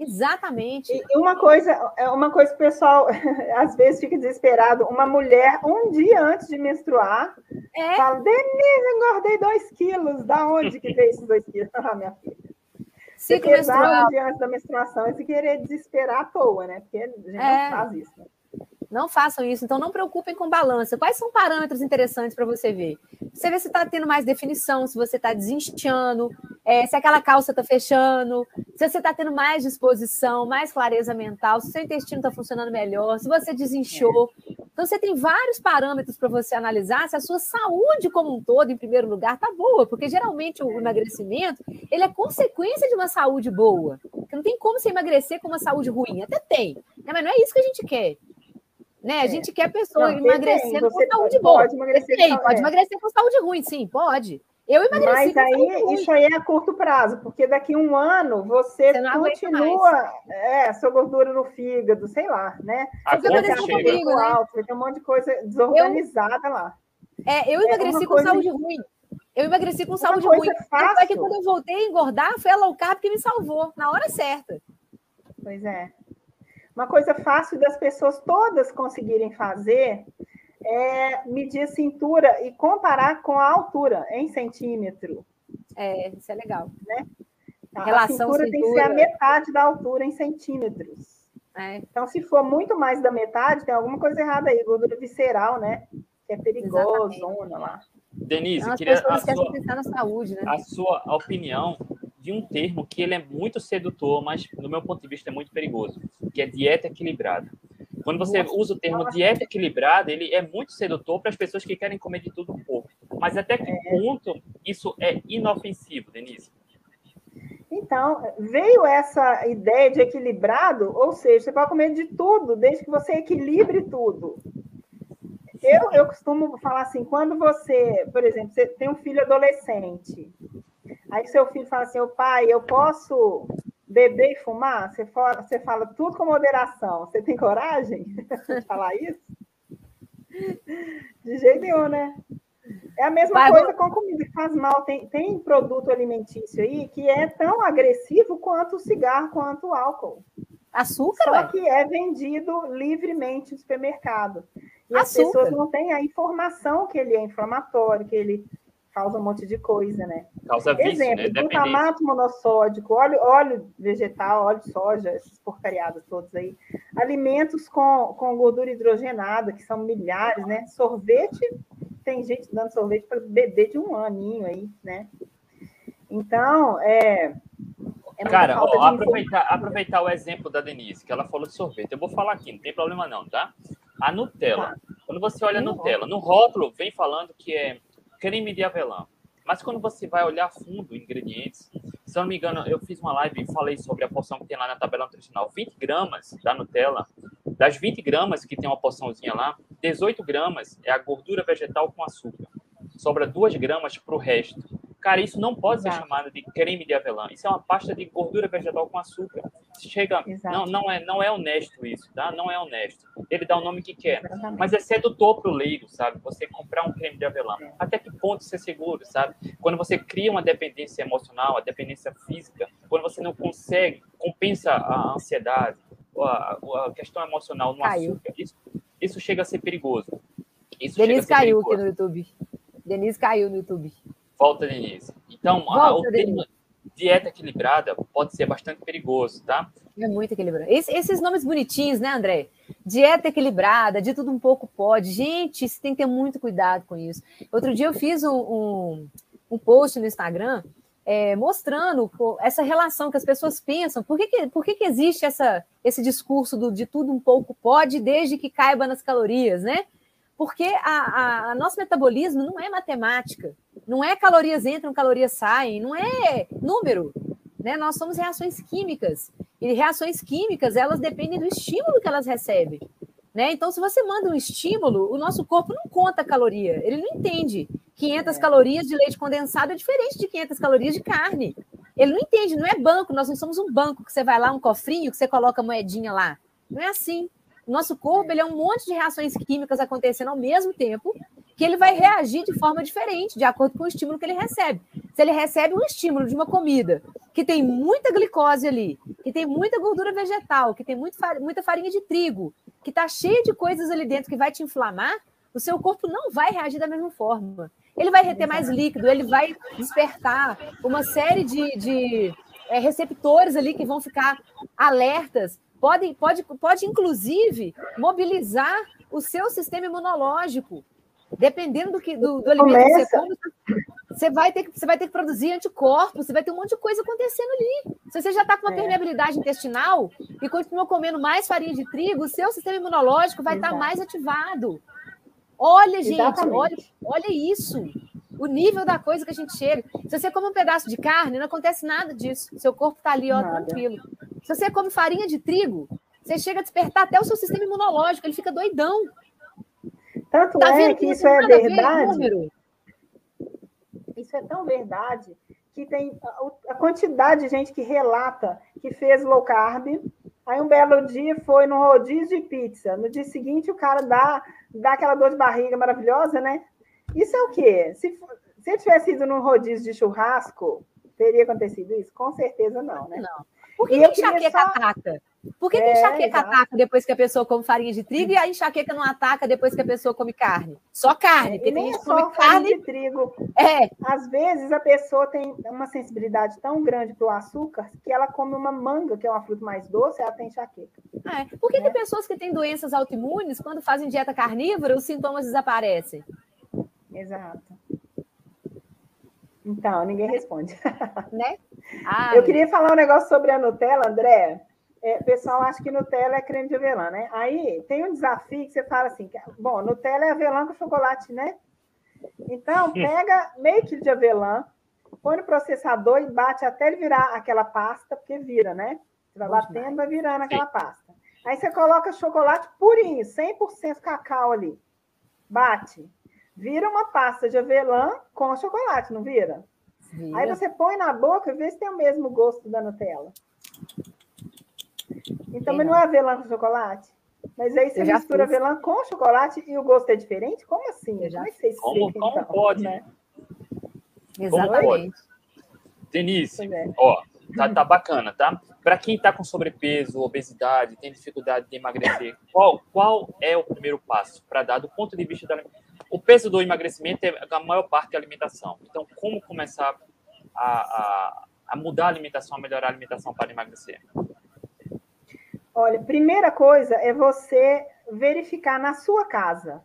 Exatamente. E uma coisa, é uma coisa que o pessoal às vezes fica desesperado. Uma mulher, um dia antes de menstruar, é. fala: Denise, engordei dois quilos. Da onde que veio esses dois quilos? Ah, minha filha. Ciclo menstrual. Dia antes da menstruação e se querer desesperar à toa, né? Porque a gente é. não faz isso. Né? Não façam isso. Então, não preocupem com balança. Quais são parâmetros interessantes para você ver? Você vê se está tendo mais definição, se você está desinchando, é, se aquela calça está fechando, se você está tendo mais disposição, mais clareza mental, se seu intestino está funcionando melhor, se você desinchou. Então, você tem vários parâmetros para você analisar se a sua saúde como um todo, em primeiro lugar, está boa, porque geralmente o emagrecimento ele é consequência de uma saúde boa. Porque não tem como você emagrecer com uma saúde ruim. Até tem, né? mas não é isso que a gente quer. Né? A é. gente quer a pessoa não, emagrecendo com saúde boa. Pode emagrecer, tem, pode emagrecer com saúde ruim, sim, pode. Eu emagreci. Mas aí isso aí é a curto prazo, porque daqui a um ano você, você continua é, sua gordura no fígado, sei lá, né? A você aconteceu comigo, né? Alto, vai ter um monte de coisa desorganizada eu, lá. É, eu emagreci é com saúde ruim. Eu emagreci com saúde ruim. Fácil. É que quando eu voltei a engordar, foi a low carb que me salvou, na hora certa. Pois é. Uma coisa fácil das pessoas todas conseguirem fazer é medir a cintura e comparar com a altura em centímetro. É, isso é legal. Né? A, Relação a cintura, cintura tem que ser a metade da altura em centímetros. É. Então, se for muito mais da metade, tem alguma coisa errada aí, gordura visceral, né? Que é perigosona lá. Denise, Não, queria a sua, na saúde, né? a sua opinião de um termo que ele é muito sedutor, mas no meu ponto de vista é muito perigoso, que é dieta equilibrada. Quando você usa o termo dieta equilibrada, ele é muito sedutor para as pessoas que querem comer de tudo um pouco. Mas até que ponto isso é inofensivo, Denise? Então, veio essa ideia de equilibrado, ou seja, você pode comer de tudo, desde que você equilibre tudo. Eu, eu costumo falar assim, quando você, por exemplo, você tem um filho adolescente, Aí seu filho fala assim, o pai, eu posso beber e fumar? Você fala, você fala tudo com moderação. Você tem coragem de falar isso? De jeito nenhum, né? É a mesma Vai, coisa com comida que faz mal. Tem, tem produto alimentício aí que é tão agressivo quanto o cigarro, quanto o álcool. Açúcar? Só ué? que é vendido livremente no supermercado. E Açúcar. as pessoas não têm a informação que ele é inflamatório, que ele causa um monte de coisa, né? Causa vício, Exemplo, né? glutamato monossódico, óleo, óleo vegetal, óleo de soja, esses porcariados todos aí. Alimentos com, com gordura hidrogenada, que são milhares, né? Sorvete, tem gente dando sorvete para bebê de um aninho aí, né? Então, é, É Cara, ó, aproveitar, aproveitar o exemplo da Denise, que ela falou de sorvete. Eu vou falar aqui, não tem problema não, tá? A Nutella. Tá. Quando você olha a Nutella, no rótulo vem falando que é creme de avelã. Mas quando você vai olhar fundo ingredientes, se eu não me engano, eu fiz uma live e falei sobre a porção que tem lá na tabela nutricional. 20 gramas da Nutella, das 20 gramas que tem uma porçãozinha lá, 18 gramas é a gordura vegetal com açúcar. Sobra 2 gramas para o resto. Cara, isso não pode Exato. ser chamado de creme de avelã. Isso é uma pasta de gordura vegetal com açúcar. Chega, não, não é, não é honesto isso, tá? Não é honesto. Ele dá o nome que quer, Exatamente. mas é sedutor pro leigo, sabe? Você comprar um creme de avelã. É. Até que ponto ser seguro, sabe? Quando você cria uma dependência emocional, a dependência física, quando você não consegue, compensa a ansiedade, a, a questão emocional no caiu. açúcar, isso, isso chega a ser perigoso. Isso Denise caiu perigoso. aqui no YouTube. Denise caiu no YouTube. Volta, Denise. Então, Volta, a, o dieta equilibrada pode ser bastante perigoso, tá? É muito equilibrado. Esse, esses nomes bonitinhos, né, André? Dieta equilibrada, de tudo um pouco pode. Gente, você tem que ter muito cuidado com isso. Outro dia eu fiz um, um, um post no Instagram é, mostrando essa relação que as pessoas pensam. Por que, que, por que, que existe essa, esse discurso do de tudo um pouco pode, desde que caiba nas calorias, né? Porque a, a, a nosso metabolismo não é matemática. Não é calorias entram, calorias saem, não é número. Né? Nós somos reações químicas. E reações químicas, elas dependem do estímulo que elas recebem. Né? Então, se você manda um estímulo, o nosso corpo não conta caloria. Ele não entende. 500 é. calorias de leite condensado é diferente de 500 calorias de carne. Ele não entende, não é banco. Nós não somos um banco que você vai lá, um cofrinho, que você coloca a moedinha lá. Não é assim. Nosso corpo ele é um monte de reações químicas acontecendo ao mesmo tempo que ele vai reagir de forma diferente, de acordo com o estímulo que ele recebe. Se ele recebe um estímulo de uma comida que tem muita glicose ali, que tem muita gordura vegetal, que tem muito, muita farinha de trigo, que está cheia de coisas ali dentro que vai te inflamar, o seu corpo não vai reagir da mesma forma. Ele vai reter mais líquido, ele vai despertar uma série de, de é, receptores ali que vão ficar alertas. Pode, pode, pode, inclusive, mobilizar o seu sistema imunológico Dependendo do, que, do, do alimento que você come, você vai, ter que, você vai ter que produzir anticorpos, você vai ter um monte de coisa acontecendo ali. Se você já está com uma é. permeabilidade intestinal e continua comendo mais farinha de trigo, o seu sistema imunológico vai estar tá mais ativado. Olha, gente, olha, olha isso. O nível da coisa que a gente chega. Se você come um pedaço de carne, não acontece nada disso. Seu corpo está ali, ó, nada. tranquilo. Se você come farinha de trigo, você chega a despertar até o seu sistema imunológico, ele fica doidão. Tanto tá é que isso é verdade. Isso é tão verdade que tem a quantidade de gente que relata que fez low carb, aí um belo dia foi no rodízio de pizza, no dia seguinte o cara dá, dá aquela dor de barriga maravilhosa, né? Isso é o quê? Se, se ele tivesse ido no rodízio de churrasco, teria acontecido isso? Com certeza não, né? Não. Por que, que enxaqueca só... ataca? Por que, é, que enxaqueca exato. ataca depois que a pessoa come farinha de trigo e a enxaqueca não ataca depois que a pessoa come carne? Só carne, porque tem gente que come carne de trigo. É. Às vezes a pessoa tem uma sensibilidade tão grande para o açúcar que ela come uma manga, que é uma fruta mais doce, ela tem enxaqueca. É. Por que, é. que pessoas que têm doenças autoimunes, quando fazem dieta carnívora, os sintomas desaparecem? Exato. Então, ninguém responde. Né? Ai. Eu queria falar um negócio sobre a Nutella, André. É, o pessoal acha que Nutella é creme de avelã, né? Aí tem um desafio que você fala assim: que, bom, Nutella é avelã com chocolate, né? Então, pega meio quilo de avelã, põe no processador e bate até ele virar aquela pasta, porque vira, né? Você vai batendo, vai virando aquela pasta. Aí você coloca chocolate purinho, 100% cacau ali. Bate. Vira uma pasta de avelã com chocolate, não vira? vira? Aí você põe na boca e vê se tem o mesmo gosto da Nutella. Então, mas não é avelã com chocolate? Mas aí você mistura fiz. avelã com chocolate e o gosto é diferente? Como assim? Eu já como, sei como, como então, pode? Né? Exatamente. Denise, é. ó, tá, tá bacana, tá? Para quem está com sobrepeso, obesidade, tem dificuldade de emagrecer, qual, qual é o primeiro passo para dar do ponto de vista da o peso do emagrecimento é a maior parte da alimentação. Então, como começar a, a, a mudar a alimentação, a melhorar a alimentação para emagrecer? Olha, primeira coisa é você verificar na sua casa.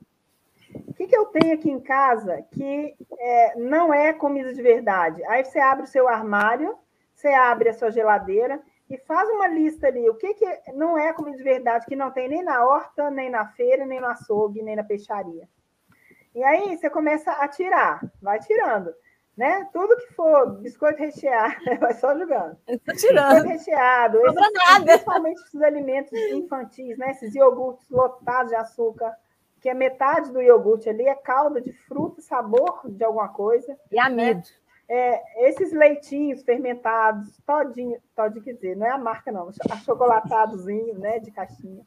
O que, que eu tenho aqui em casa que é, não é comida de verdade? Aí você abre o seu armário, você abre a sua geladeira e faz uma lista ali. O que, que não é comida de verdade, que não tem nem na horta, nem na feira, nem no açougue, nem na peixaria. E aí você começa a tirar, vai tirando. Né? Tudo que for biscoito recheado, vai só jogando. tirando. Biscoito recheado, esses, nada. principalmente esses alimentos infantis, né? esses iogurtes lotados de açúcar, que é metade do iogurte ali é calda de fruta, sabor de alguma coisa. E amido. Né? É, esses leitinhos fermentados, todinho, todinho quer dizer, não é a marca não, achocolatadozinho, né, de caixinha.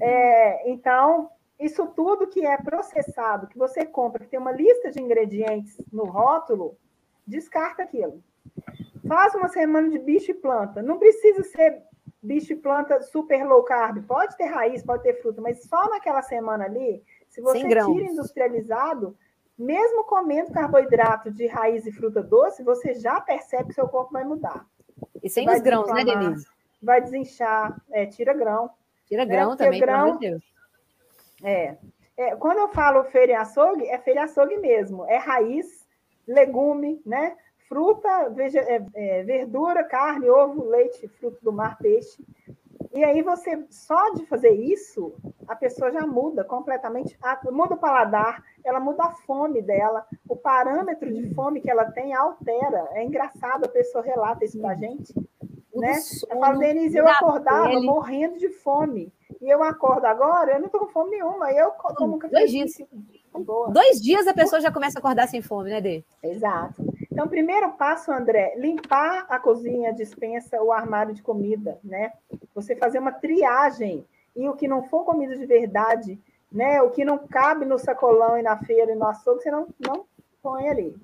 É, então, isso tudo que é processado, que você compra, que tem uma lista de ingredientes no rótulo, descarta aquilo. Faz uma semana de bicho e planta. Não precisa ser bicho e planta super low carb. Pode ter raiz, pode ter fruta, mas só naquela semana ali, se você tira industrializado, mesmo comendo carboidrato de raiz e fruta doce, você já percebe que seu corpo vai mudar. E sem os grãos, né, Denise? Vai desinchar, é, tira grão. Tira grão né? também, grão, pelo amor de Deus. É, é, quando eu falo feira e açougue, é feira e açougue mesmo. É raiz, legume, né? Fruta, veja, é, é, verdura, carne, ovo, leite, fruto do mar, peixe. E aí você, só de fazer isso, a pessoa já muda completamente, muda o paladar, ela muda a fome dela, o parâmetro de fome que ela tem altera. É engraçado, a pessoa relata isso pra gente. Né? Eu falo, Denise, eu acordava morrendo de fome. E eu acordo agora, eu não tô com fome nenhuma. Eu como café. Dois dias. Dois dias a pessoa já começa a acordar sem fome, né, Dê? Exato. Então, primeiro passo, André, limpar a cozinha, a dispensa, o armário de comida, né? Você fazer uma triagem e o que não for comida de verdade, né? O que não cabe no sacolão e na feira e no açougue, você não, não põe ali.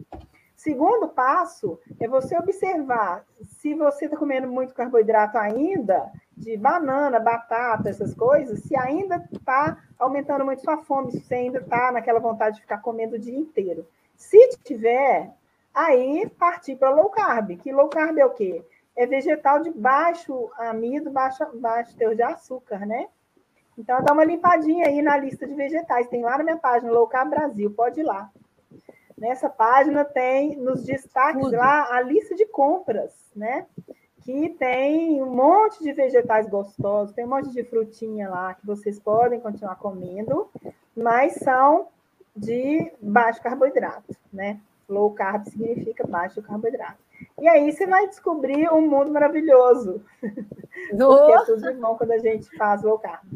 Segundo passo é você observar se você está comendo muito carboidrato ainda, de banana, batata, essas coisas, se ainda está aumentando muito sua fome, se você ainda está naquela vontade de ficar comendo o dia inteiro. Se tiver, Aí partir para low carb, que low carb é o quê? É vegetal de baixo amido, baixo, baixo teor de açúcar, né? Então, dá uma limpadinha aí na lista de vegetais. Tem lá na minha página, Low Carb Brasil, pode ir lá. Nessa página tem nos destaques Tudo. lá a lista de compras, né? Que tem um monte de vegetais gostosos, tem um monte de frutinha lá que vocês podem continuar comendo, mas são de baixo carboidrato, né? Low carb significa baixo carboidrato. E aí você vai descobrir um mundo maravilhoso. Do... Porque é tudo de bom quando a gente faz low carb.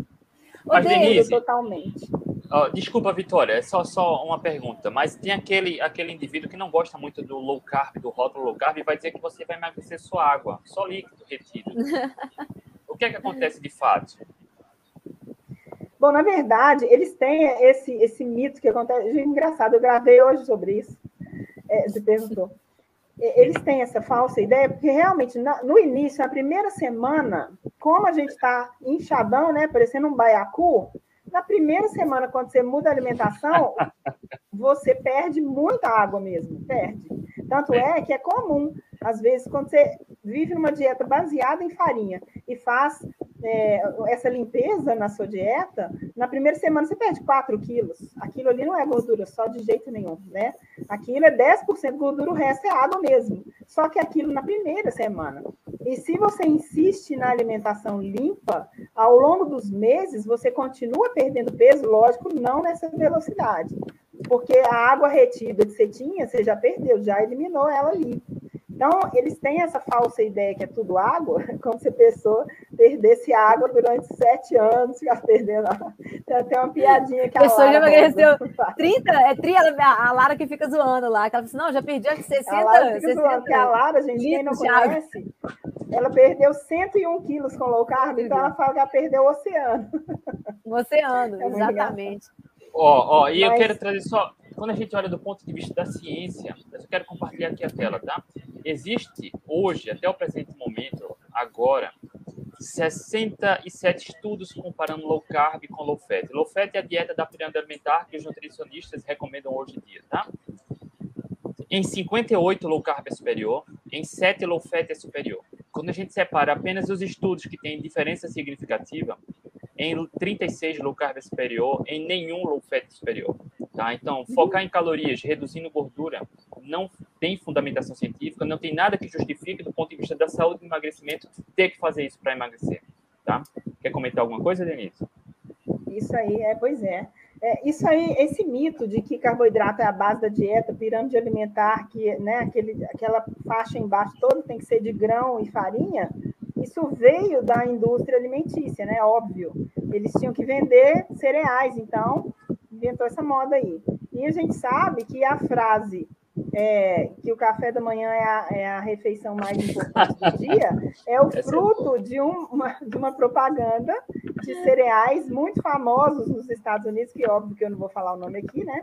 Denise, totalmente. Uh, desculpa, Vitória, é só, só uma pergunta. Mas tem aquele, aquele indivíduo que não gosta muito do low carb, do rótulo low carb, e vai dizer que você vai emagrecer sua água, só líquido retido. o que é que acontece de fato? Bom, na verdade, eles têm esse, esse mito que acontece. Engraçado, eu gravei hoje sobre isso é, você perguntou. Eles têm essa falsa ideia, porque realmente, na, no início, na primeira semana, como a gente está inchadão, né, parecendo um baiacu, na primeira semana, quando você muda a alimentação, você perde muita água mesmo, perde. Tanto é que é comum, às vezes, quando você vive numa dieta baseada em farinha e faz é, essa limpeza na sua dieta, na primeira semana você perde 4 quilos. Aquilo ali não é gordura só de jeito nenhum, né? Aquilo é 10% gordura, o resto é água mesmo. Só que aquilo na primeira semana. E se você insiste na alimentação limpa, ao longo dos meses você continua perdendo peso, lógico, não nessa velocidade. Porque a água retida que você tinha, você já perdeu, já eliminou ela ali. Então, eles têm essa falsa ideia que é tudo água, como se a pessoa perdesse água durante sete anos, ficar perdendo. Tem até uma piadinha que a, a pessoa já emagreceu 30, é 30, a Lara que fica zoando lá, que ela fala assim, não, já perdi 60 a Lara fica 60 zoando, porque a Lara, gente, quem não conhece, ela perdeu 101 quilos com low carb, então ela fala que ela perdeu o oceano. O oceano, é exatamente. Ó, ó, e Mas... eu quero trazer só quando a gente olha do ponto de vista da ciência, eu quero compartilhar aqui a tela, tá? Existe hoje, até o presente momento, agora, 67 estudos comparando low carb com low fat. Low fat é a dieta da pirâmide alimentar que os nutricionistas recomendam hoje em dia, tá? Em 58, low carb é superior, em 7, low fat é superior. Quando a gente separa apenas os estudos que têm diferença significativa, em 36 low carb é superior, em nenhum low fat é superior. Tá? Então, focar em calorias, reduzindo gordura, não tem fundamentação científica, não tem nada que justifique, do ponto de vista da saúde e emagrecimento, ter que fazer isso para emagrecer. Tá? Quer comentar alguma coisa, Denise? Isso aí, é, pois é. é. Isso aí, esse mito de que carboidrato é a base da dieta, pirâmide alimentar, que né, aquele, aquela faixa embaixo toda tem que ser de grão e farinha, isso veio da indústria alimentícia, né? Óbvio. Eles tinham que vender cereais, então inventou essa moda aí. E a gente sabe que a frase é, que o café da manhã é a, é a, refeição mais importante do dia, é o é fruto de, um, uma, de uma propaganda de cereais muito famosos nos Estados Unidos, que óbvio que eu não vou falar o nome aqui, né?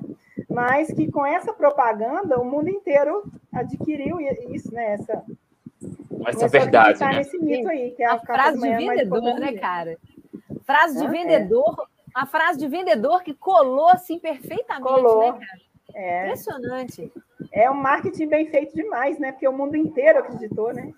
Mas que com essa propaganda o mundo inteiro adquiriu isso, né? Essa, essa verdade. Né? nesse mito aí, que é a, a frase de vendedor, né, cara? Frase de ah, vendedor, é. a frase de vendedor que colou assim perfeitamente, colou. né, cara? É. Impressionante. É um marketing bem feito demais, né? Porque o mundo inteiro acreditou, né?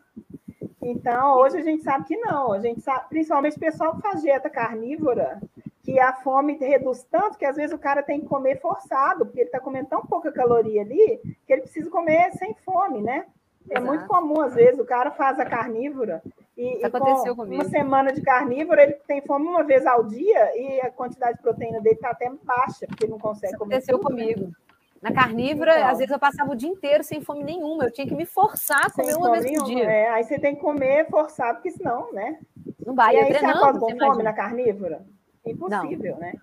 Então, hoje a gente sabe que não. A gente sabe, principalmente o pessoal que faz dieta carnívora, que a fome reduz tanto que às vezes o cara tem que comer forçado, porque ele está comendo tão pouca caloria ali, que ele precisa comer sem fome, né? É Exato. muito comum, às vezes, o cara faz a carnívora e, e aconteceu comigo. uma semana de carnívora, ele tem fome uma vez ao dia e a quantidade de proteína dele está até baixa, porque ele não consegue Isso comer. Aconteceu tudo, né? comigo. Né? Na carnívora, então, às vezes eu passava o dia inteiro sem fome nenhuma. Eu tinha que me forçar a comer uma vez por dia. É, aí você tem que comer forçado, porque senão, né? Não vai. E aí treinando, você acorda com fome imagina. na carnívora? Impossível, não. né?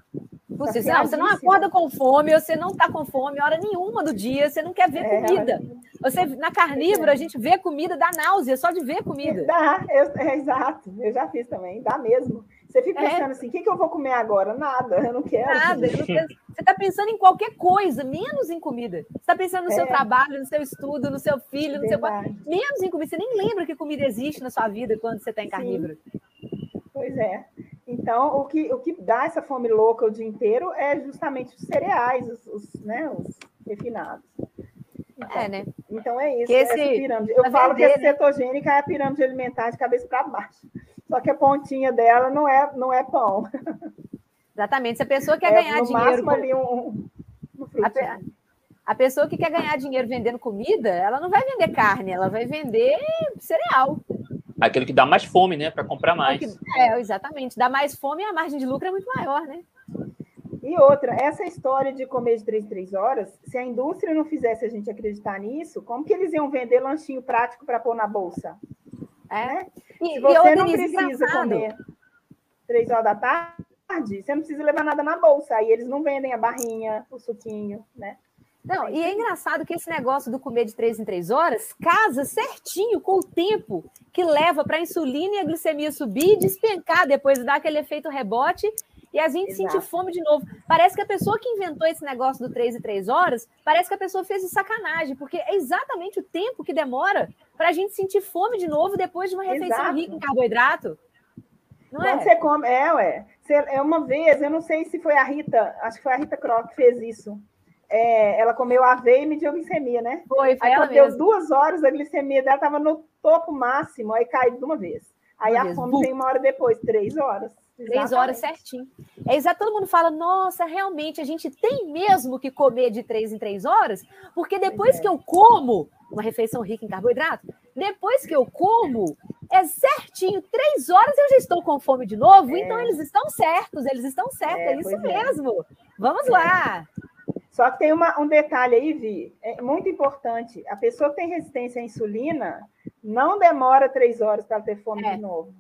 Impossível. Não, você não acorda com fome, você não está com fome hora nenhuma do dia, você não quer ver é, comida. Você, na carnívora, a gente vê comida, dá náusea, só de ver comida. Dá, eu, é, exato. Eu já fiz também, dá mesmo. Você fica é. pensando é. assim, o que, que eu vou comer agora? Nada, eu não quero. Nada. Você está pensando em qualquer coisa, menos em comida. Você está pensando no é. seu trabalho, no seu estudo, no seu filho, no Verdade. seu Menos em comida. Você nem lembra que comida existe na sua vida quando você está em carnívoro. Pois é. Então, o que, o que dá essa fome louca o dia inteiro é justamente os cereais, os, os né, os refinados. Então, é, né? Então é isso. Que esse, pirâmide. Eu falo vender, que essa cetogênica é a pirâmide alimentar de cabeça para baixo. Só que a pontinha dela não é, não é pão. Exatamente. Se a pessoa quer é, ganhar no dinheiro. Máximo ali um, um a, a pessoa que quer ganhar dinheiro vendendo comida, ela não vai vender carne, ela vai vender cereal. Aquilo que dá mais fome, né? Para comprar mais. É, exatamente. Dá mais fome e a margem de lucro é muito maior, né? E outra, essa história de comer de três, três horas, se a indústria não fizesse a gente acreditar nisso, como que eles iam vender lanchinho prático para pôr na bolsa? É. Né? E, Se você não precisa comer três horas da tarde, você não precisa levar nada na bolsa. Aí eles não vendem a barrinha, o suquinho, né? Não, e é engraçado que esse negócio do comer de três em três horas casa certinho com o tempo que leva para a insulina e a glicemia subir e despencar, depois dar aquele efeito rebote e a gente Exato. sentir fome de novo. Parece que a pessoa que inventou esse negócio do três e três horas, parece que a pessoa fez de sacanagem, porque é exatamente o tempo que demora para a gente sentir fome de novo depois de uma refeição Exato. rica em carboidrato. Não Quando é? você come, é, ué. Você, é uma vez, eu não sei se foi a Rita, acho que foi a Rita Croc que fez isso. É, ela comeu aveia e mediu glicemia, né? Foi, foi aí ela deu duas horas, a glicemia dela estava no topo máximo, aí caiu de uma vez. Aí a fome vem uma hora depois, três horas. Três horas certinho. É exato, todo mundo fala, nossa, realmente a gente tem mesmo que comer de três em três horas, porque depois é. que eu como uma refeição rica em carboidrato, depois que eu como, é certinho, três horas eu já estou com fome de novo, é. então eles estão certos, eles estão certos, é, é isso é. mesmo. Vamos é. lá. Só que tem uma, um detalhe aí, Vi, é muito importante. A pessoa que tem resistência à insulina não demora três horas para ter fome de novo.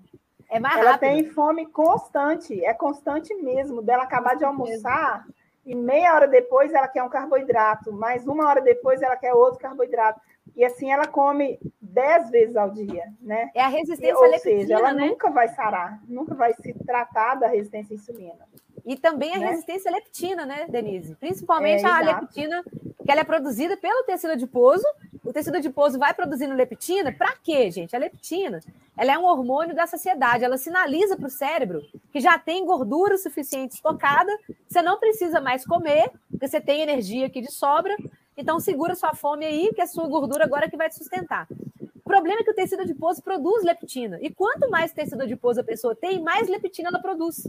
É mais ela rápido. tem fome constante, é constante mesmo, dela acabar de almoçar e meia hora depois ela quer um carboidrato, mais uma hora depois ela quer outro carboidrato. E assim ela come dez vezes ao dia, né? É a resistência à leptina, seja, ela né? nunca vai sarar, nunca vai se tratar da resistência à insulina. E também a né? resistência à leptina, né, Denise? Principalmente é, a leptina, que ela é produzida pelo tecido adiposo. O tecido adiposo vai produzindo leptina. Para quê, gente? A leptina ela é um hormônio da saciedade. Ela sinaliza para o cérebro que já tem gordura suficiente estocada. Você não precisa mais comer, porque você tem energia aqui de sobra. Então, segura sua fome aí, que é a sua gordura agora que vai te sustentar. O problema é que o tecido adiposo produz leptina. E quanto mais tecido adiposo a pessoa tem, mais leptina ela produz.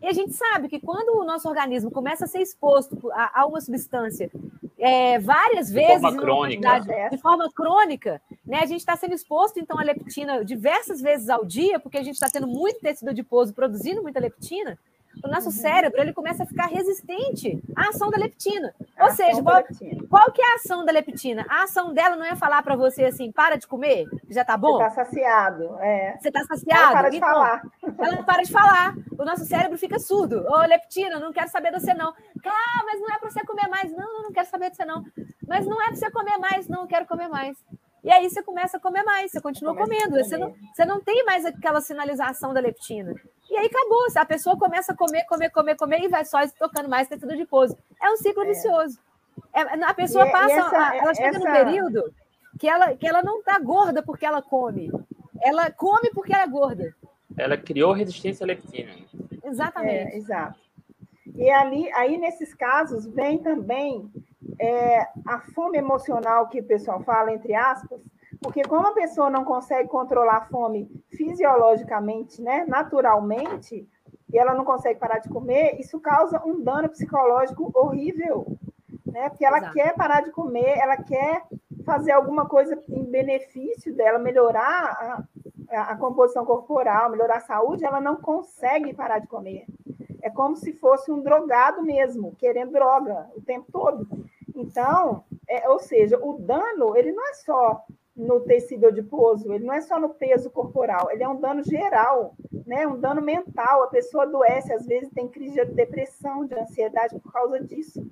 E a gente sabe que quando o nosso organismo começa a ser exposto a, a uma substância é, várias de vezes forma crônica. de forma crônica, né? A gente está sendo exposto então à leptina diversas vezes ao dia, porque a gente está tendo muito tecido adiposo produzindo muita leptina o nosso uhum. cérebro ele começa a ficar resistente à ação da leptina. A Ou seja, qual, qual, que é a ação da leptina? A ação dela não é falar para você assim, para de comer, já tá bom? Você está saciado. É. Você está saciado? Ela para de então, falar. Ela para de falar. O nosso cérebro fica surdo. Ô, leptina, não quero saber de você não. Ah, mas não é para você comer mais. Não, não quero saber de você não. Mas não é para você comer mais. Não, quero comer mais. E aí você começa a comer mais, você continua comendo. Você não, você não tem mais aquela sinalização da leptina. E aí acabou. A pessoa começa a comer, comer, comer, comer e vai só tocando mais tecido adiposo. É um ciclo é. vicioso. É, a pessoa e, passa, e essa, ela chega essa... num período que ela, que ela não está gorda porque ela come. Ela come porque ela é gorda. Ela criou resistência à leptina. Exatamente. É, exato. E ali, aí nesses casos vem também é, a fome emocional que o pessoal fala, entre aspas, porque como a pessoa não consegue controlar a fome fisiologicamente, né, naturalmente, e ela não consegue parar de comer, isso causa um dano psicológico horrível, né? Porque ela Exato. quer parar de comer, ela quer fazer alguma coisa em benefício dela, melhorar a, a composição corporal, melhorar a saúde, ela não consegue parar de comer. É como se fosse um drogado mesmo, querendo droga o tempo todo. Então, é, ou seja, o dano ele não é só no tecido adiposo, ele não é só no peso corporal, ele é um dano geral, né? Um dano mental. A pessoa adoece, às vezes tem crise de depressão, de ansiedade por causa disso.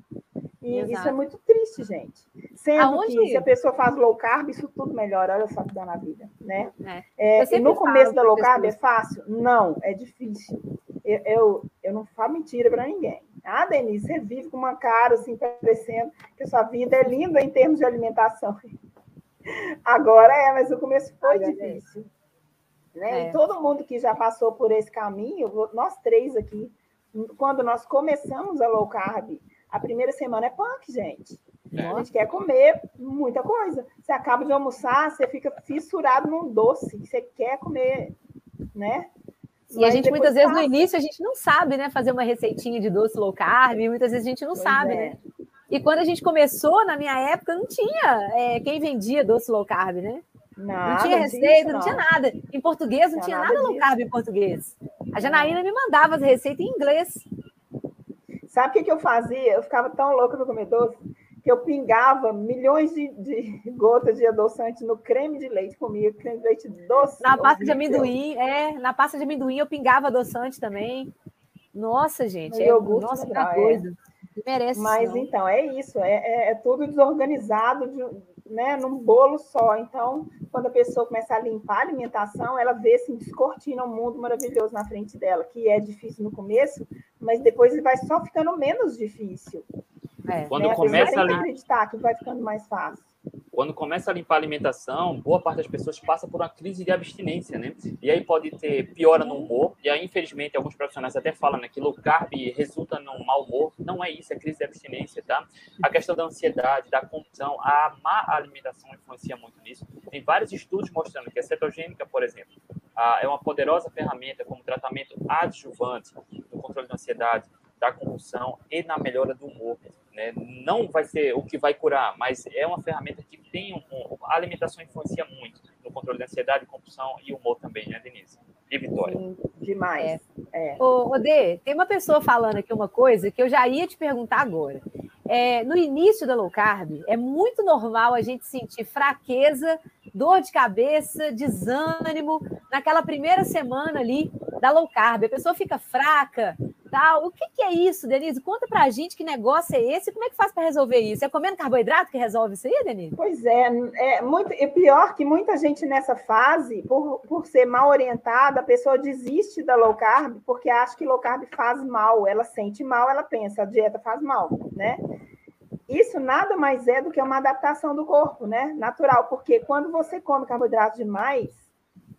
E Exato. isso é muito triste, gente. Sendo Aonde? que se a pessoa faz low carb, isso tudo melhora, olha só que dá na vida, né? É. É, no começo da low carb é fácil? Não, é difícil. Eu, eu, eu não falo mentira para ninguém. Ah, Denise, você vive com uma cara assim, parecendo que a sua vida é linda em termos de alimentação. Agora é, mas o começo foi Ai, difícil. Né? É. E todo mundo que já passou por esse caminho, nós três aqui, quando nós começamos a low carb, a primeira semana é punk, gente. É. A gente quer comer muita coisa. Você acaba de almoçar, você fica fissurado num doce, você quer comer, né? E a gente, muitas vezes, passa. no início, a gente não sabe, né? Fazer uma receitinha de doce low carb, muitas vezes a gente não pois sabe, é. né? E quando a gente começou, na minha época, não tinha é, quem vendia doce low carb, né? Nada não tinha receita, não. não. tinha nada. Em português, não, não tinha nada, nada low carb em português. A Janaína me mandava as receitas em inglês. Sabe o que, que eu fazia? Eu ficava tão louca para comer doce que eu pingava milhões de, de, gotas de adoçante no creme de leite, comia creme de leite doce. Na pasta de amendoim, é, na pasta de amendoim eu pingava adoçante também. Nossa, gente, é, nossa, que coisa. É. Merece. Mas não. então, é isso, é, é, é tudo desorganizado de, né, num bolo só. Então, quando a pessoa começa a limpar a alimentação, ela vê assim, descortina um mundo maravilhoso na frente dela, que é difícil no começo, mas depois vai só ficando menos difícil. É, Quando né? começa a, a acreditar que vai ficando mais fácil. Quando começa a limpar a alimentação, boa parte das pessoas passa por uma crise de abstinência, né? E aí pode ter piora no humor. E aí, infelizmente, alguns profissionais até falam né, que low carb resulta num mau humor. Não é isso, é crise de abstinência, tá? A questão da ansiedade, da confusão, a má alimentação influencia muito nisso. Tem vários estudos mostrando que a cetogênica, por exemplo, é uma poderosa ferramenta como tratamento adjuvante no controle da ansiedade, da compulsão e na melhora do humor. Né? Não vai ser o que vai curar, mas é uma ferramenta que tem um, a alimentação influencia muito no controle da ansiedade, compulsão e humor também, né, Denise? E Vitória. Sim, demais. É. É. Ô, Odê, tem uma pessoa falando aqui uma coisa que eu já ia te perguntar agora. É, no início da low carb, é muito normal a gente sentir fraqueza, dor de cabeça, desânimo, naquela primeira semana ali da low carb. A pessoa fica fraca, tal. O que, que é isso, Denise? Conta pra gente que negócio é esse e como é que faz para resolver isso? É comendo carboidrato que resolve isso aí, Denise? Pois é, é muito é pior que muita gente nessa fase, por, por ser mal orientada, a pessoa desiste da low carb porque acha que low carb faz mal. Ela sente mal, ela pensa, a dieta faz mal, né? Isso nada mais é do que uma adaptação do corpo, né? Natural, porque quando você come carboidrato demais,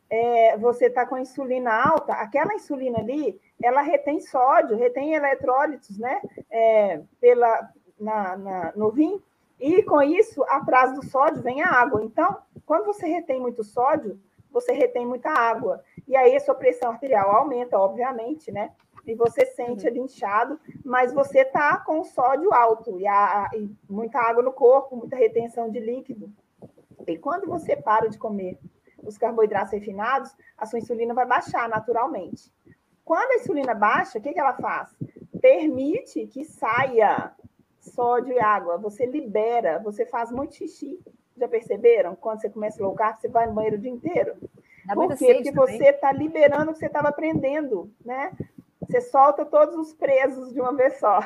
é, você está com a insulina alta, aquela insulina ali, ela retém sódio, retém eletrólitos, né? É, pela, na, na, no rim, e com isso, atrás do sódio vem a água. Então, quando você retém muito sódio, você retém muita água. E aí a sua pressão arterial aumenta, obviamente, né? e você sente uhum. ali inchado, mas você está com o sódio alto e, a, e muita água no corpo, muita retenção de líquido. E quando você para de comer os carboidratos refinados, a sua insulina vai baixar naturalmente. Quando a insulina baixa, o que, que ela faz? Permite que saia sódio e água. Você libera, você faz muito xixi. Já perceberam? Quando você começa low carb, você vai no banheiro o dia inteiro. Por quê? Porque você está liberando o que você estava aprendendo, né? Você solta todos os presos de uma vez só.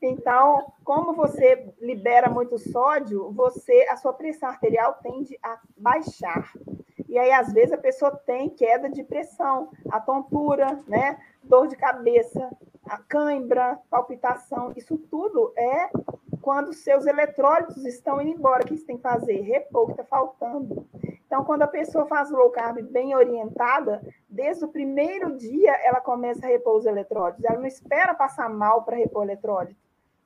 Então, como você libera muito sódio, você a sua pressão arterial tende a baixar. E aí, às vezes, a pessoa tem queda de pressão, a tontura, né? dor de cabeça, a cãibra, palpitação. Isso tudo é quando seus eletrólitos estão indo embora. O que você tem que fazer? Repor o que está faltando. Então, quando a pessoa faz low carb bem orientada, desde o primeiro dia ela começa a repor os eletrólitos. Ela não espera passar mal para repor eletrólito.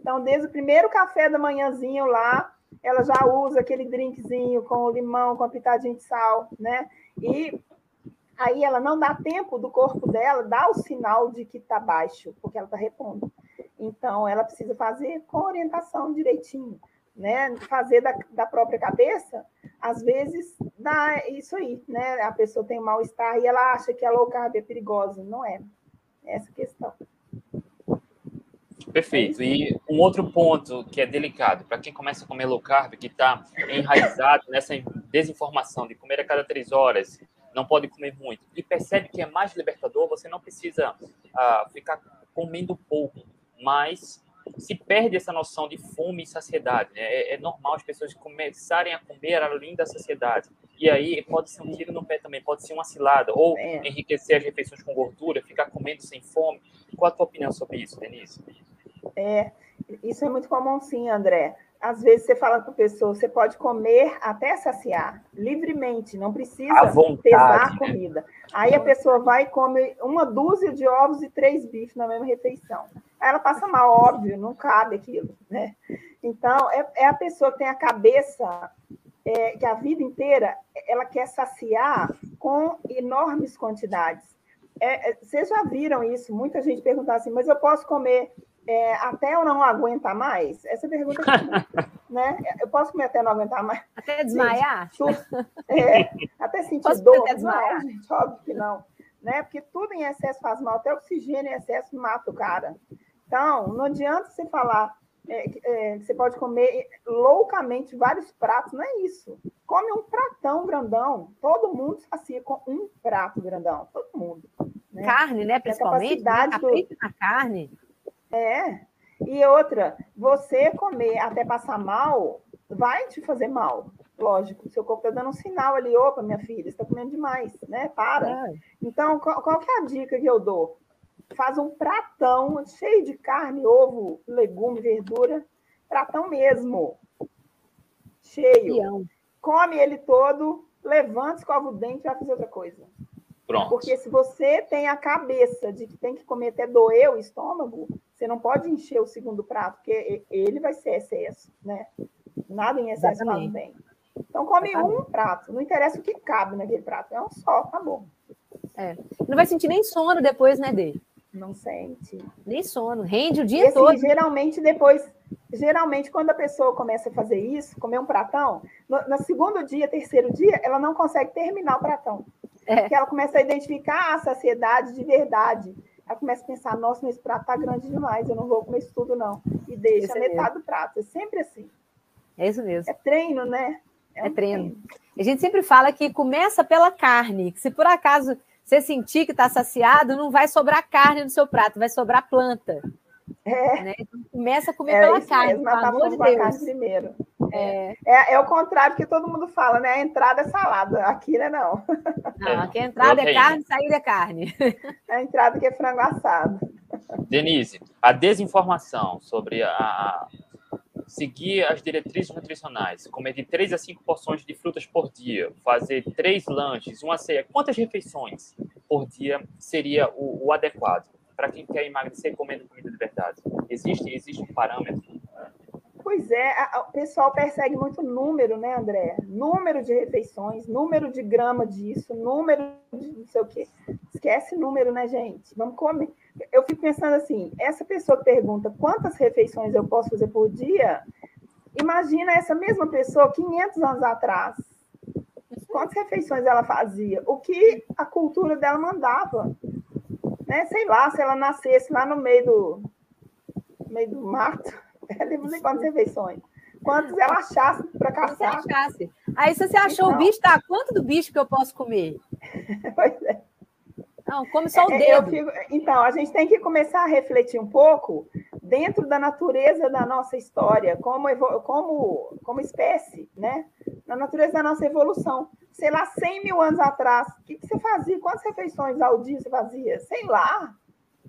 Então, desde o primeiro café da manhãzinho lá, ela já usa aquele drinkzinho com limão, com a pitadinha de sal, né? E aí ela não dá tempo do corpo dela dar o sinal de que está baixo, porque ela está repondo. Então, ela precisa fazer com orientação direitinho, né? Fazer da, da própria cabeça, às vezes dá isso aí, né? A pessoa tem um mal-estar e ela acha que a low carb é perigosa. Não é. Essa questão. Perfeito. E um outro ponto que é delicado para quem começa a comer low carb, que está enraizado nessa desinformação de comer a cada três horas, não pode comer muito, e percebe que é mais libertador, você não precisa uh, ficar comendo pouco, mas se perde essa noção de fome e saciedade. Né? É, é, normal as pessoas começarem a comer além da saciedade. E aí pode ser um tiro no pé também, pode ser uma cilada, ou é. enriquecer as refeições com gordura, ficar comendo sem fome. Qual a tua opinião sobre isso, Denise? É, isso é muito comum sim, André. Às vezes você fala para a pessoa, você pode comer até saciar, livremente, não precisa pesar a comida. Aí a pessoa vai e come uma dúzia de ovos e três bifes na mesma refeição. Aí ela passa mal, óbvio, não cabe aquilo, né? Então, é, é a pessoa que tem a cabeça é, que a vida inteira ela quer saciar com enormes quantidades. É, é vocês já viram isso? Muita gente pergunta assim, mas eu posso comer é, até eu não aguentar mais? Essa pergunta é né? Eu posso comer até não aguentar mais? Até desmaiar? é, até sentir posso dor? Até desmaiar? Não, gente, óbvio que não. Né? Porque tudo em excesso faz mal, até oxigênio em excesso mata o cara. Então, não adianta você falar é, é, você pode comer loucamente vários pratos, não é isso. Come um pratão grandão. Todo mundo sacia com um prato grandão. Todo mundo. Né? Carne, né? Principalmente. A né? do... na carne. É. E outra, você comer até passar mal, vai te fazer mal. Lógico, seu corpo está dando um sinal ali, opa, minha filha, você está comendo demais, né? Para. É. Então, qual, qual é a dica que eu dou? Faz um pratão cheio de carne, ovo, legume, verdura. Pratão mesmo. Cheio. Come ele todo, levanta, escova o dente e vai fazer outra coisa. Pronto. Porque se você tem a cabeça de que tem que comer até doer o estômago, você não pode encher o segundo prato, porque ele vai ser excesso, né? Nada em excesso faz bem. Então, come Exatamente. um prato. Não interessa o que cabe naquele prato. É um só, tá bom. É. Não vai sentir nem sono depois, né, dele? Não sente. Nem sono. Rende o dia e, assim, todo. Geralmente, depois... Geralmente, quando a pessoa começa a fazer isso, comer um pratão, no, no segundo dia, terceiro dia, ela não consegue terminar o pratão. É. Porque ela começa a identificar a saciedade de verdade. Ela começa a pensar, nossa, esse prato tá grande demais, eu não vou comer isso tudo, não. E deixa isso metade é do prato. É sempre assim. É isso mesmo. É treino, né? É, é um treino. treino. A gente sempre fala que começa pela carne, que se por acaso você sentir que está saciado, não vai sobrar carne no seu prato, vai sobrar planta. É. Né? Então, começa a comer é pela carne, mesmo, pelo amor de Deus. Carne primeiro. É. é. É, o contrário que todo mundo fala, né? A entrada é salada, aqui né, não. Não, aqui a entrada é carne, saída é carne. A entrada que é frango assado. Denise, a desinformação sobre a, seguir as diretrizes nutricionais, comer de 3 a 5 porções de frutas por dia, fazer três lanches, uma ceia, quantas refeições por dia seria o, o adequado para quem quer emagrecer comendo comida de verdade? Existe, existe um parâmetro? Pois é, a, o pessoal persegue muito número, né, André? Número de refeições, número de grama disso, número de não sei o quê. esquece número, né, gente? Vamos comer. Eu fico pensando assim, essa pessoa pergunta quantas refeições eu posso fazer por dia, imagina essa mesma pessoa 500 anos atrás. Quantas refeições ela fazia? O que a cultura dela mandava? Né? Sei lá, se ela nascesse lá no meio do, no meio do mato, ela ia fazer quantas refeições? Quantos ela achasse para caçar? Você achasse. Aí, se você achou então, o bicho, tá? Quanto do bicho que eu posso comer? pois é. Não, come só o é, dedo. Fico, então, a gente tem que começar a refletir um pouco dentro da natureza da nossa história, como, como, como espécie, né? Na natureza da nossa evolução. Sei lá, 100 mil anos atrás, o que, que você fazia? Quantas refeições ao dia você fazia? Sei lá.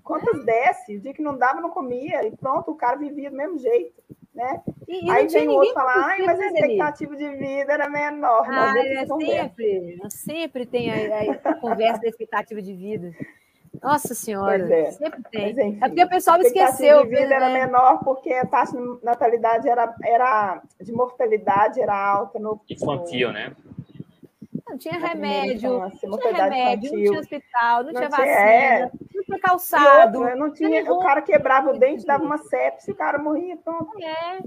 Quantas é. desce? O dia que não dava, não comia. E pronto, o cara vivia do mesmo jeito. Né? E, e aí vem o outro falar, ai, mas a expectativa de vida era menor. Ah, é sempre, sempre tem a, a conversa da expectativa de vida. Nossa Senhora, é. sempre tem. Mas, enfim, é porque o pessoal esqueceu. A de vida né? era menor porque a taxa de natalidade era, era de mortalidade era alta no infantil, né? Não tinha remédio, não tinha remédio, não tinha hospital, não, não tinha, vacina, é. não tinha calçado. Outra, não tinha, tinha o cara quebrava o dente, dava uma sepse, o cara morria, pronto. É.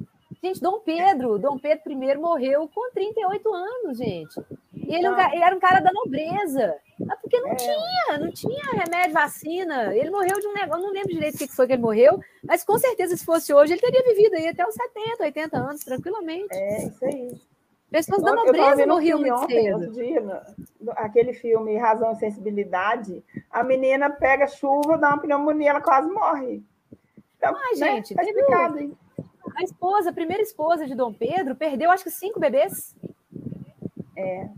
Gente, Dom Pedro, Dom Pedro I morreu com 38 anos, gente. E ele, ah. ele era um cara da nobreza. Porque não é. tinha, não tinha remédio, vacina. Ele morreu de um negócio, não lembro direito o que foi que ele morreu, mas com certeza, se fosse hoje, ele teria vivido aí até os 70, 80 anos, tranquilamente. É, isso aí. Pessoas da nobreza morriam muito ontem, cedo. Dia, no, aquele filme Razão e Sensibilidade, a menina pega chuva, dá uma pneumonia, ela quase morre. Então, Ai, né, gente, tá explicado, hein? A esposa, a primeira esposa de Dom Pedro, perdeu acho que cinco bebês. É.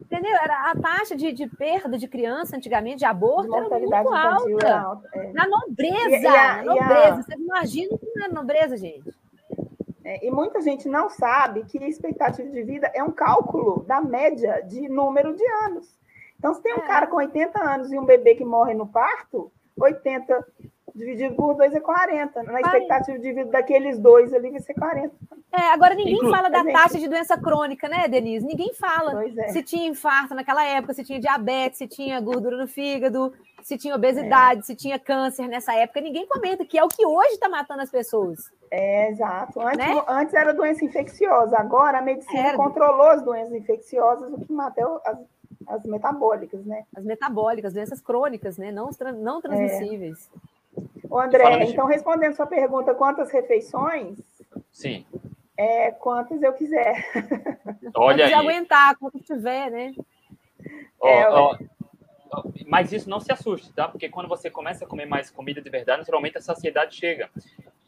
Entendeu? Era a taxa de, de perda de criança antigamente, de aborto, de era muito alta. Era alta é. Na nobreza, e, e a, na nobreza. A... Vocês imaginam que não é nobreza, gente. É, e muita gente não sabe que a expectativa de vida é um cálculo da média de número de anos. Então, se tem um é. cara com 80 anos e um bebê que morre no parto, 80 dividido por 2 é 40. Na expectativa de vida daqueles dois ali vai ser 40. É, agora ninguém Inclu fala da gente... taxa de doença crônica, né, Denise? Ninguém fala é. se tinha infarto naquela época, se tinha diabetes, se tinha gordura no fígado, se tinha obesidade, é. se tinha câncer nessa época. Ninguém comenta, que é o que hoje está matando as pessoas. É, exato. Antes, né? antes era doença infecciosa, agora a medicina era. controlou as doenças infecciosas, o que matou as, as metabólicas, né? As metabólicas, doenças crônicas, né? Não, não transmissíveis. É. Ô André, então respondendo sua pergunta, quantas refeições? Sim. É, quantas eu quiser. Olha aí. aguentar, quanto tiver, né? é, ó, mas isso não se assuste, tá? Porque quando você começa a comer mais comida de verdade, naturalmente a saciedade chega.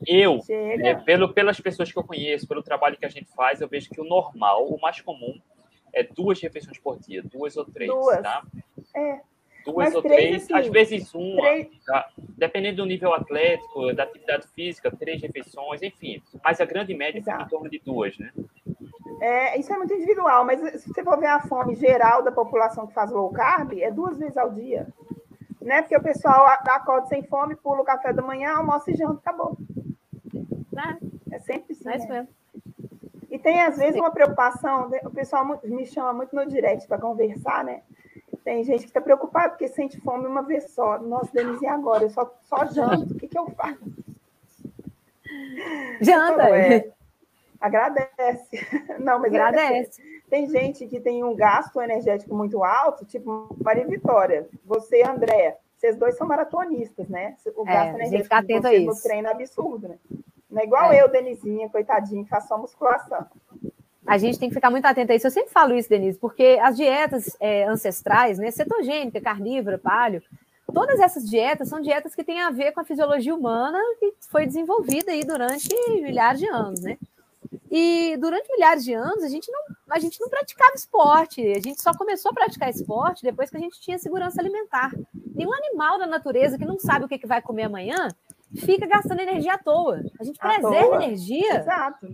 Eu, chega. É, pelo, pelas pessoas que eu conheço, pelo trabalho que a gente faz, eu vejo que o normal, o mais comum, é duas refeições por dia, duas ou três, duas. tá? É duas Mas ou três, assim, às vezes uma, três... tá? dependendo do nível atlético, da atividade física, três refeições, enfim. Mas a grande média fica em torno de duas, né? É, isso é muito individual, mas se você for ver a fome geral da população que faz low carb, é duas vezes ao dia. Né? Porque o pessoal acorda sem fome, pula o café da manhã, almoça e janta, acabou. Né? É sempre assim. É né? E tem, às vezes, uma preocupação, o pessoal me chama muito no direct para conversar, né? Tem gente que está preocupada porque sente fome uma vez só. Nossa, Denise, e agora? Eu só, só janto. O que, que eu faço? Janta. Então, é, agradece. Não, mas agradece. Tem gente que tem um gasto energético muito alto, tipo Maria Vitória. Você, André, vocês dois são maratonistas, né? O é, gasto é, energético de vocês no treino é absurdo, né? Não é igual é. eu, Denizinha, coitadinha, que faço só musculação a gente tem que ficar muito atento a isso. Eu sempre falo isso, Denise, porque as dietas é, ancestrais, né, cetogênica, carnívora, palio, todas essas dietas são dietas que têm a ver com a fisiologia humana que foi desenvolvida aí durante milhares de anos, né? E durante milhares de anos a gente não, a gente não praticava esporte, a gente só começou a praticar esporte depois que a gente tinha segurança alimentar. Nenhum animal da natureza que não sabe o que, que vai comer amanhã fica gastando energia à toa. A gente à preserva toa. energia. Exato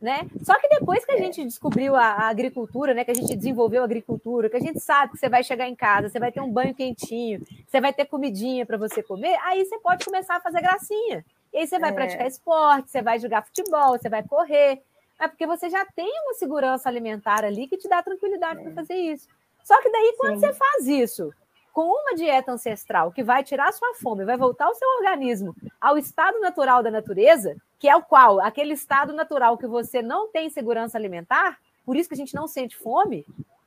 né? Só que depois que a gente descobriu a, a, agricultura, né? Que a gente desenvolveu a agricultura, que a gente sabe que você vai chegar em casa, você vai ter um banho quentinho, você vai ter comidinha para você comer, aí você pode começar a fazer gracinha. E aí você vai é. praticar esporte, você vai jogar futebol, você vai correr. É porque você já tem uma segurança alimentar ali que te dá tranquilidade é. para fazer isso. Só que daí, quando Sim. você faz isso, com uma dieta ancestral que vai tirar sua fome, vai voltar o seu organismo ao estado natural da natureza, que é o qual? Aquele estado natural que você não tem segurança alimentar, por isso que a gente não sente fome,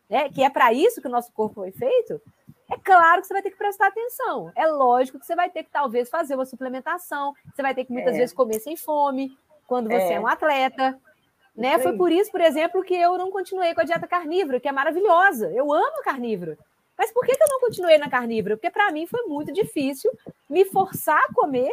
né? que é para isso que o nosso corpo foi feito, é claro que você vai ter que prestar atenção. É lógico que você vai ter que, talvez, fazer uma suplementação, você vai ter que muitas é. vezes comer sem fome, quando você é, é um atleta. Né? Foi por isso, por exemplo, que eu não continuei com a dieta carnívora, que é maravilhosa. Eu amo a carnívora. Mas por que, que eu não continuei na carnívora? Porque para mim foi muito difícil me forçar a comer,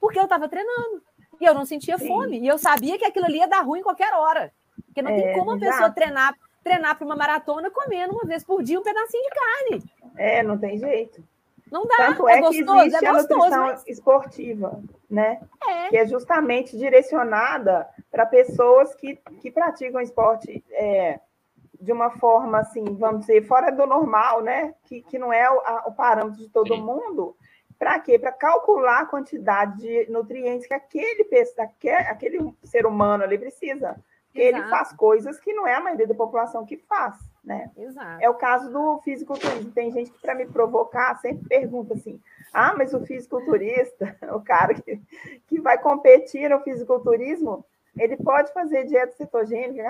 porque eu estava treinando. E eu não sentia Sim. fome. E eu sabia que aquilo ali ia dar ruim em qualquer hora. Porque não é, tem como a pessoa treinar treinar para uma maratona comendo uma vez por dia um pedacinho de carne. É, não tem jeito. Não dá. Tanto é, é gostoso, que existe é gostoso, a nutrição mas... esportiva, né? É. Que é justamente direcionada para pessoas que, que praticam esporte é, de uma forma, assim, vamos dizer, fora do normal, né? Que, que não é o, a, o parâmetro de todo Sim. mundo. Para quê? Para calcular a quantidade de nutrientes que aquele, aquele ser humano ali precisa. Porque ele faz coisas que não é a maioria da população que faz, né? Exato. É o caso do fisiculturismo. Tem gente que, para me provocar, sempre pergunta assim: ah, mas o fisiculturista, o cara que, que vai competir no fisiculturismo, ele pode fazer dieta cetogênica,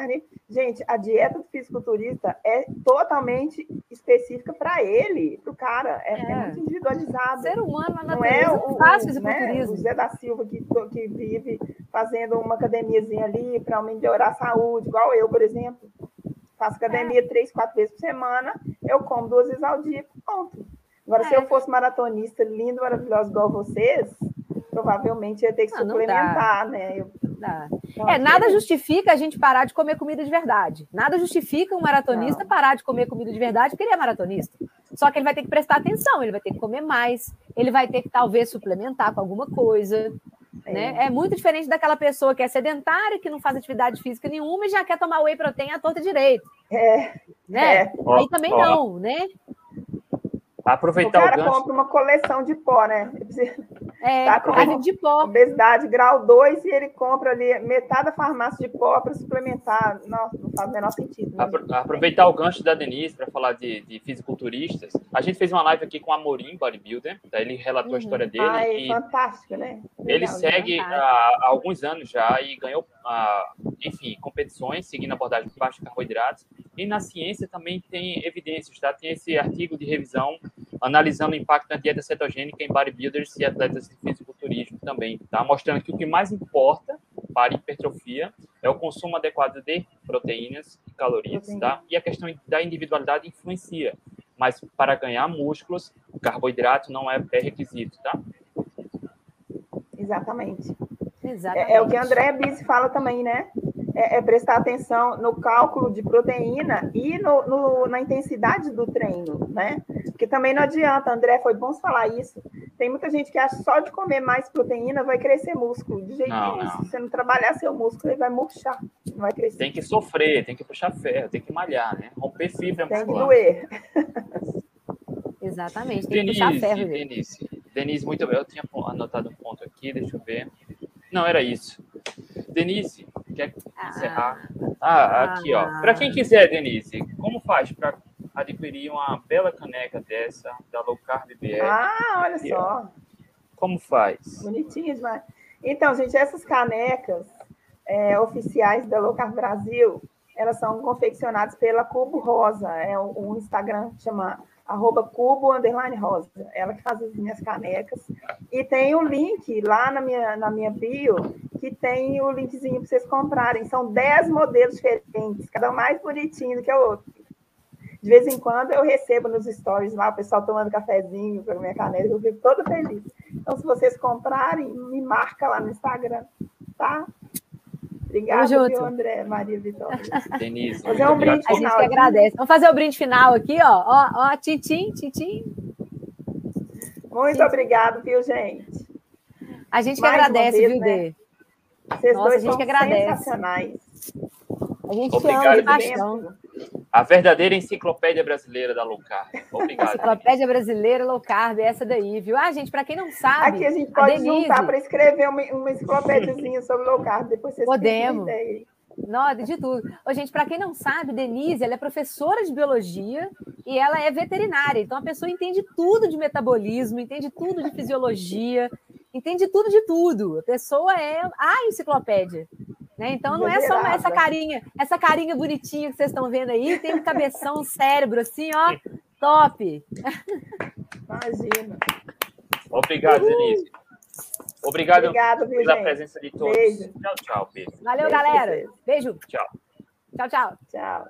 Gente, a dieta do fisiculturista é totalmente específica para ele, para o cara. É, é. é, muito individualizado. Ser humano na não é o, faz fisiculturismo. Né, o Zé da Silva que, que vive fazendo uma academiazinha ali para melhorar a saúde, igual eu, por exemplo. Faço academia é. três, quatro vezes por semana, eu como duas vezes ao dia, ponto. Agora, é. se eu fosse maratonista lindo, maravilhoso igual vocês, provavelmente ia ter que ah, suplementar, né? Eu, dá. Então, é, nada justifica a gente parar de comer comida de verdade. Nada justifica um maratonista não. parar de comer comida de verdade porque ele é maratonista. Só que ele vai ter que prestar atenção, ele vai ter que comer mais, ele vai ter que talvez suplementar com alguma coisa. É. Né? É muito diferente daquela pessoa que é sedentária, que não faz atividade física nenhuma e já quer tomar whey protein à torta direito. É. Né? É. Aí também não, né? Aproveitar o, cara o gancho. compra uma coleção de pó, né? É, tá com de pó. Obesidade grau 2 e ele compra ali metade da farmácia de pó para suplementar. Nossa, não faz o menor sentido. Né? Aproveitar o gancho da Denise para falar de, de fisiculturistas. A gente fez uma live aqui com a Morim Bodybuilder, tá? ele relatou uhum. a história dele. Ah, é fantástico, né? Legal, ele segue há, há, alguns anos já e ganhou, ah, enfim, competições seguindo a abordagem de baixos carboidratos. E na ciência também tem evidências, tá? Tem esse artigo de revisão analisando o impacto da dieta cetogênica em bodybuilders e atletas de fisiculturismo também, tá? Mostrando que o que mais importa para hipertrofia é o consumo adequado de proteínas e calorias, tá? E a questão da individualidade influencia, mas para ganhar músculos, o carboidrato não é pré-requisito, tá? Exatamente. Exatamente. É, é, o que a André Bise fala também, né? É, é, prestar atenção no cálculo de proteína e no, no, na intensidade do treino, né? Porque também não adianta, André, foi bom falar isso. Tem muita gente que acha que só de comer mais proteína vai crescer músculo. De jeito nenhum. Se você não trabalhar seu músculo, ele vai murchar, não vai crescer. Tem que sofrer, tem que puxar ferro, tem que malhar, né? Romper fibra Tem muscular. que doer. Exatamente, tem Denise, que puxar ferro. Denise, Denise, muito bem. Eu tinha anotado um ponto aqui, deixa eu ver. Não, era isso. Denise, quer encerrar? Ah, ah aqui, ó. Para quem quiser, Denise, como faz para adquirir uma bela caneca dessa da Low Carb BR? Ah, olha aqui, só. Ó. Como faz? Bonitinho demais. Então, gente, essas canecas é, oficiais da Low Carb Brasil, elas são confeccionadas pela Cubo Rosa. É um Instagram que chama arroba cubo underline rosa, ela que faz as minhas canecas. E tem o link lá na minha, na minha bio, que tem o linkzinho para vocês comprarem. São 10 modelos diferentes, cada um mais bonitinho do que o outro. De vez em quando eu recebo nos stories lá o pessoal tomando cafezinho com a minha caneca, eu fico toda feliz. Então, se vocês comprarem, me marca lá no Instagram, tá? Obrigada, viu, André, Maria Vitória. Denise. Fazer um brinde final. A gente que agradece. Vamos fazer o brinde final aqui, ó. Ó, ó, titim, titim. Muito obrigado, viu, gente? A gente que agradece, vez, viu, né? Dê? Vocês Nossa, dois a gente que agradece. sensacionais. A gente Obrigado, ama de paixão. A verdadeira enciclopédia brasileira da low carb. Obrigado. Enciclopédia brasileira low carb, essa daí, viu? Ah, gente, para quem não sabe. Aqui a gente pode a Denise... juntar para escrever uma, uma enciclopédiazinha sobre low carb. Depois vocês Podemos. Nossa, de tudo. Ô, gente, para quem não sabe, Denise, ela é professora de biologia e ela é veterinária. Então, a pessoa entende tudo de metabolismo, entende tudo de fisiologia, entende tudo de tudo. A pessoa é a enciclopédia. Né? Então, não é só essa carinha, essa carinha bonitinha que vocês estão vendo aí, tem um cabeção, um cérebro assim, ó, top. Imagina. Obrigado, Denise. Obrigado Obrigado, pela presença de todos. Beijo. Tchau, tchau, beijo. Valeu, beijo, galera. Beijo. Tchau. Tchau, tchau. Tchau.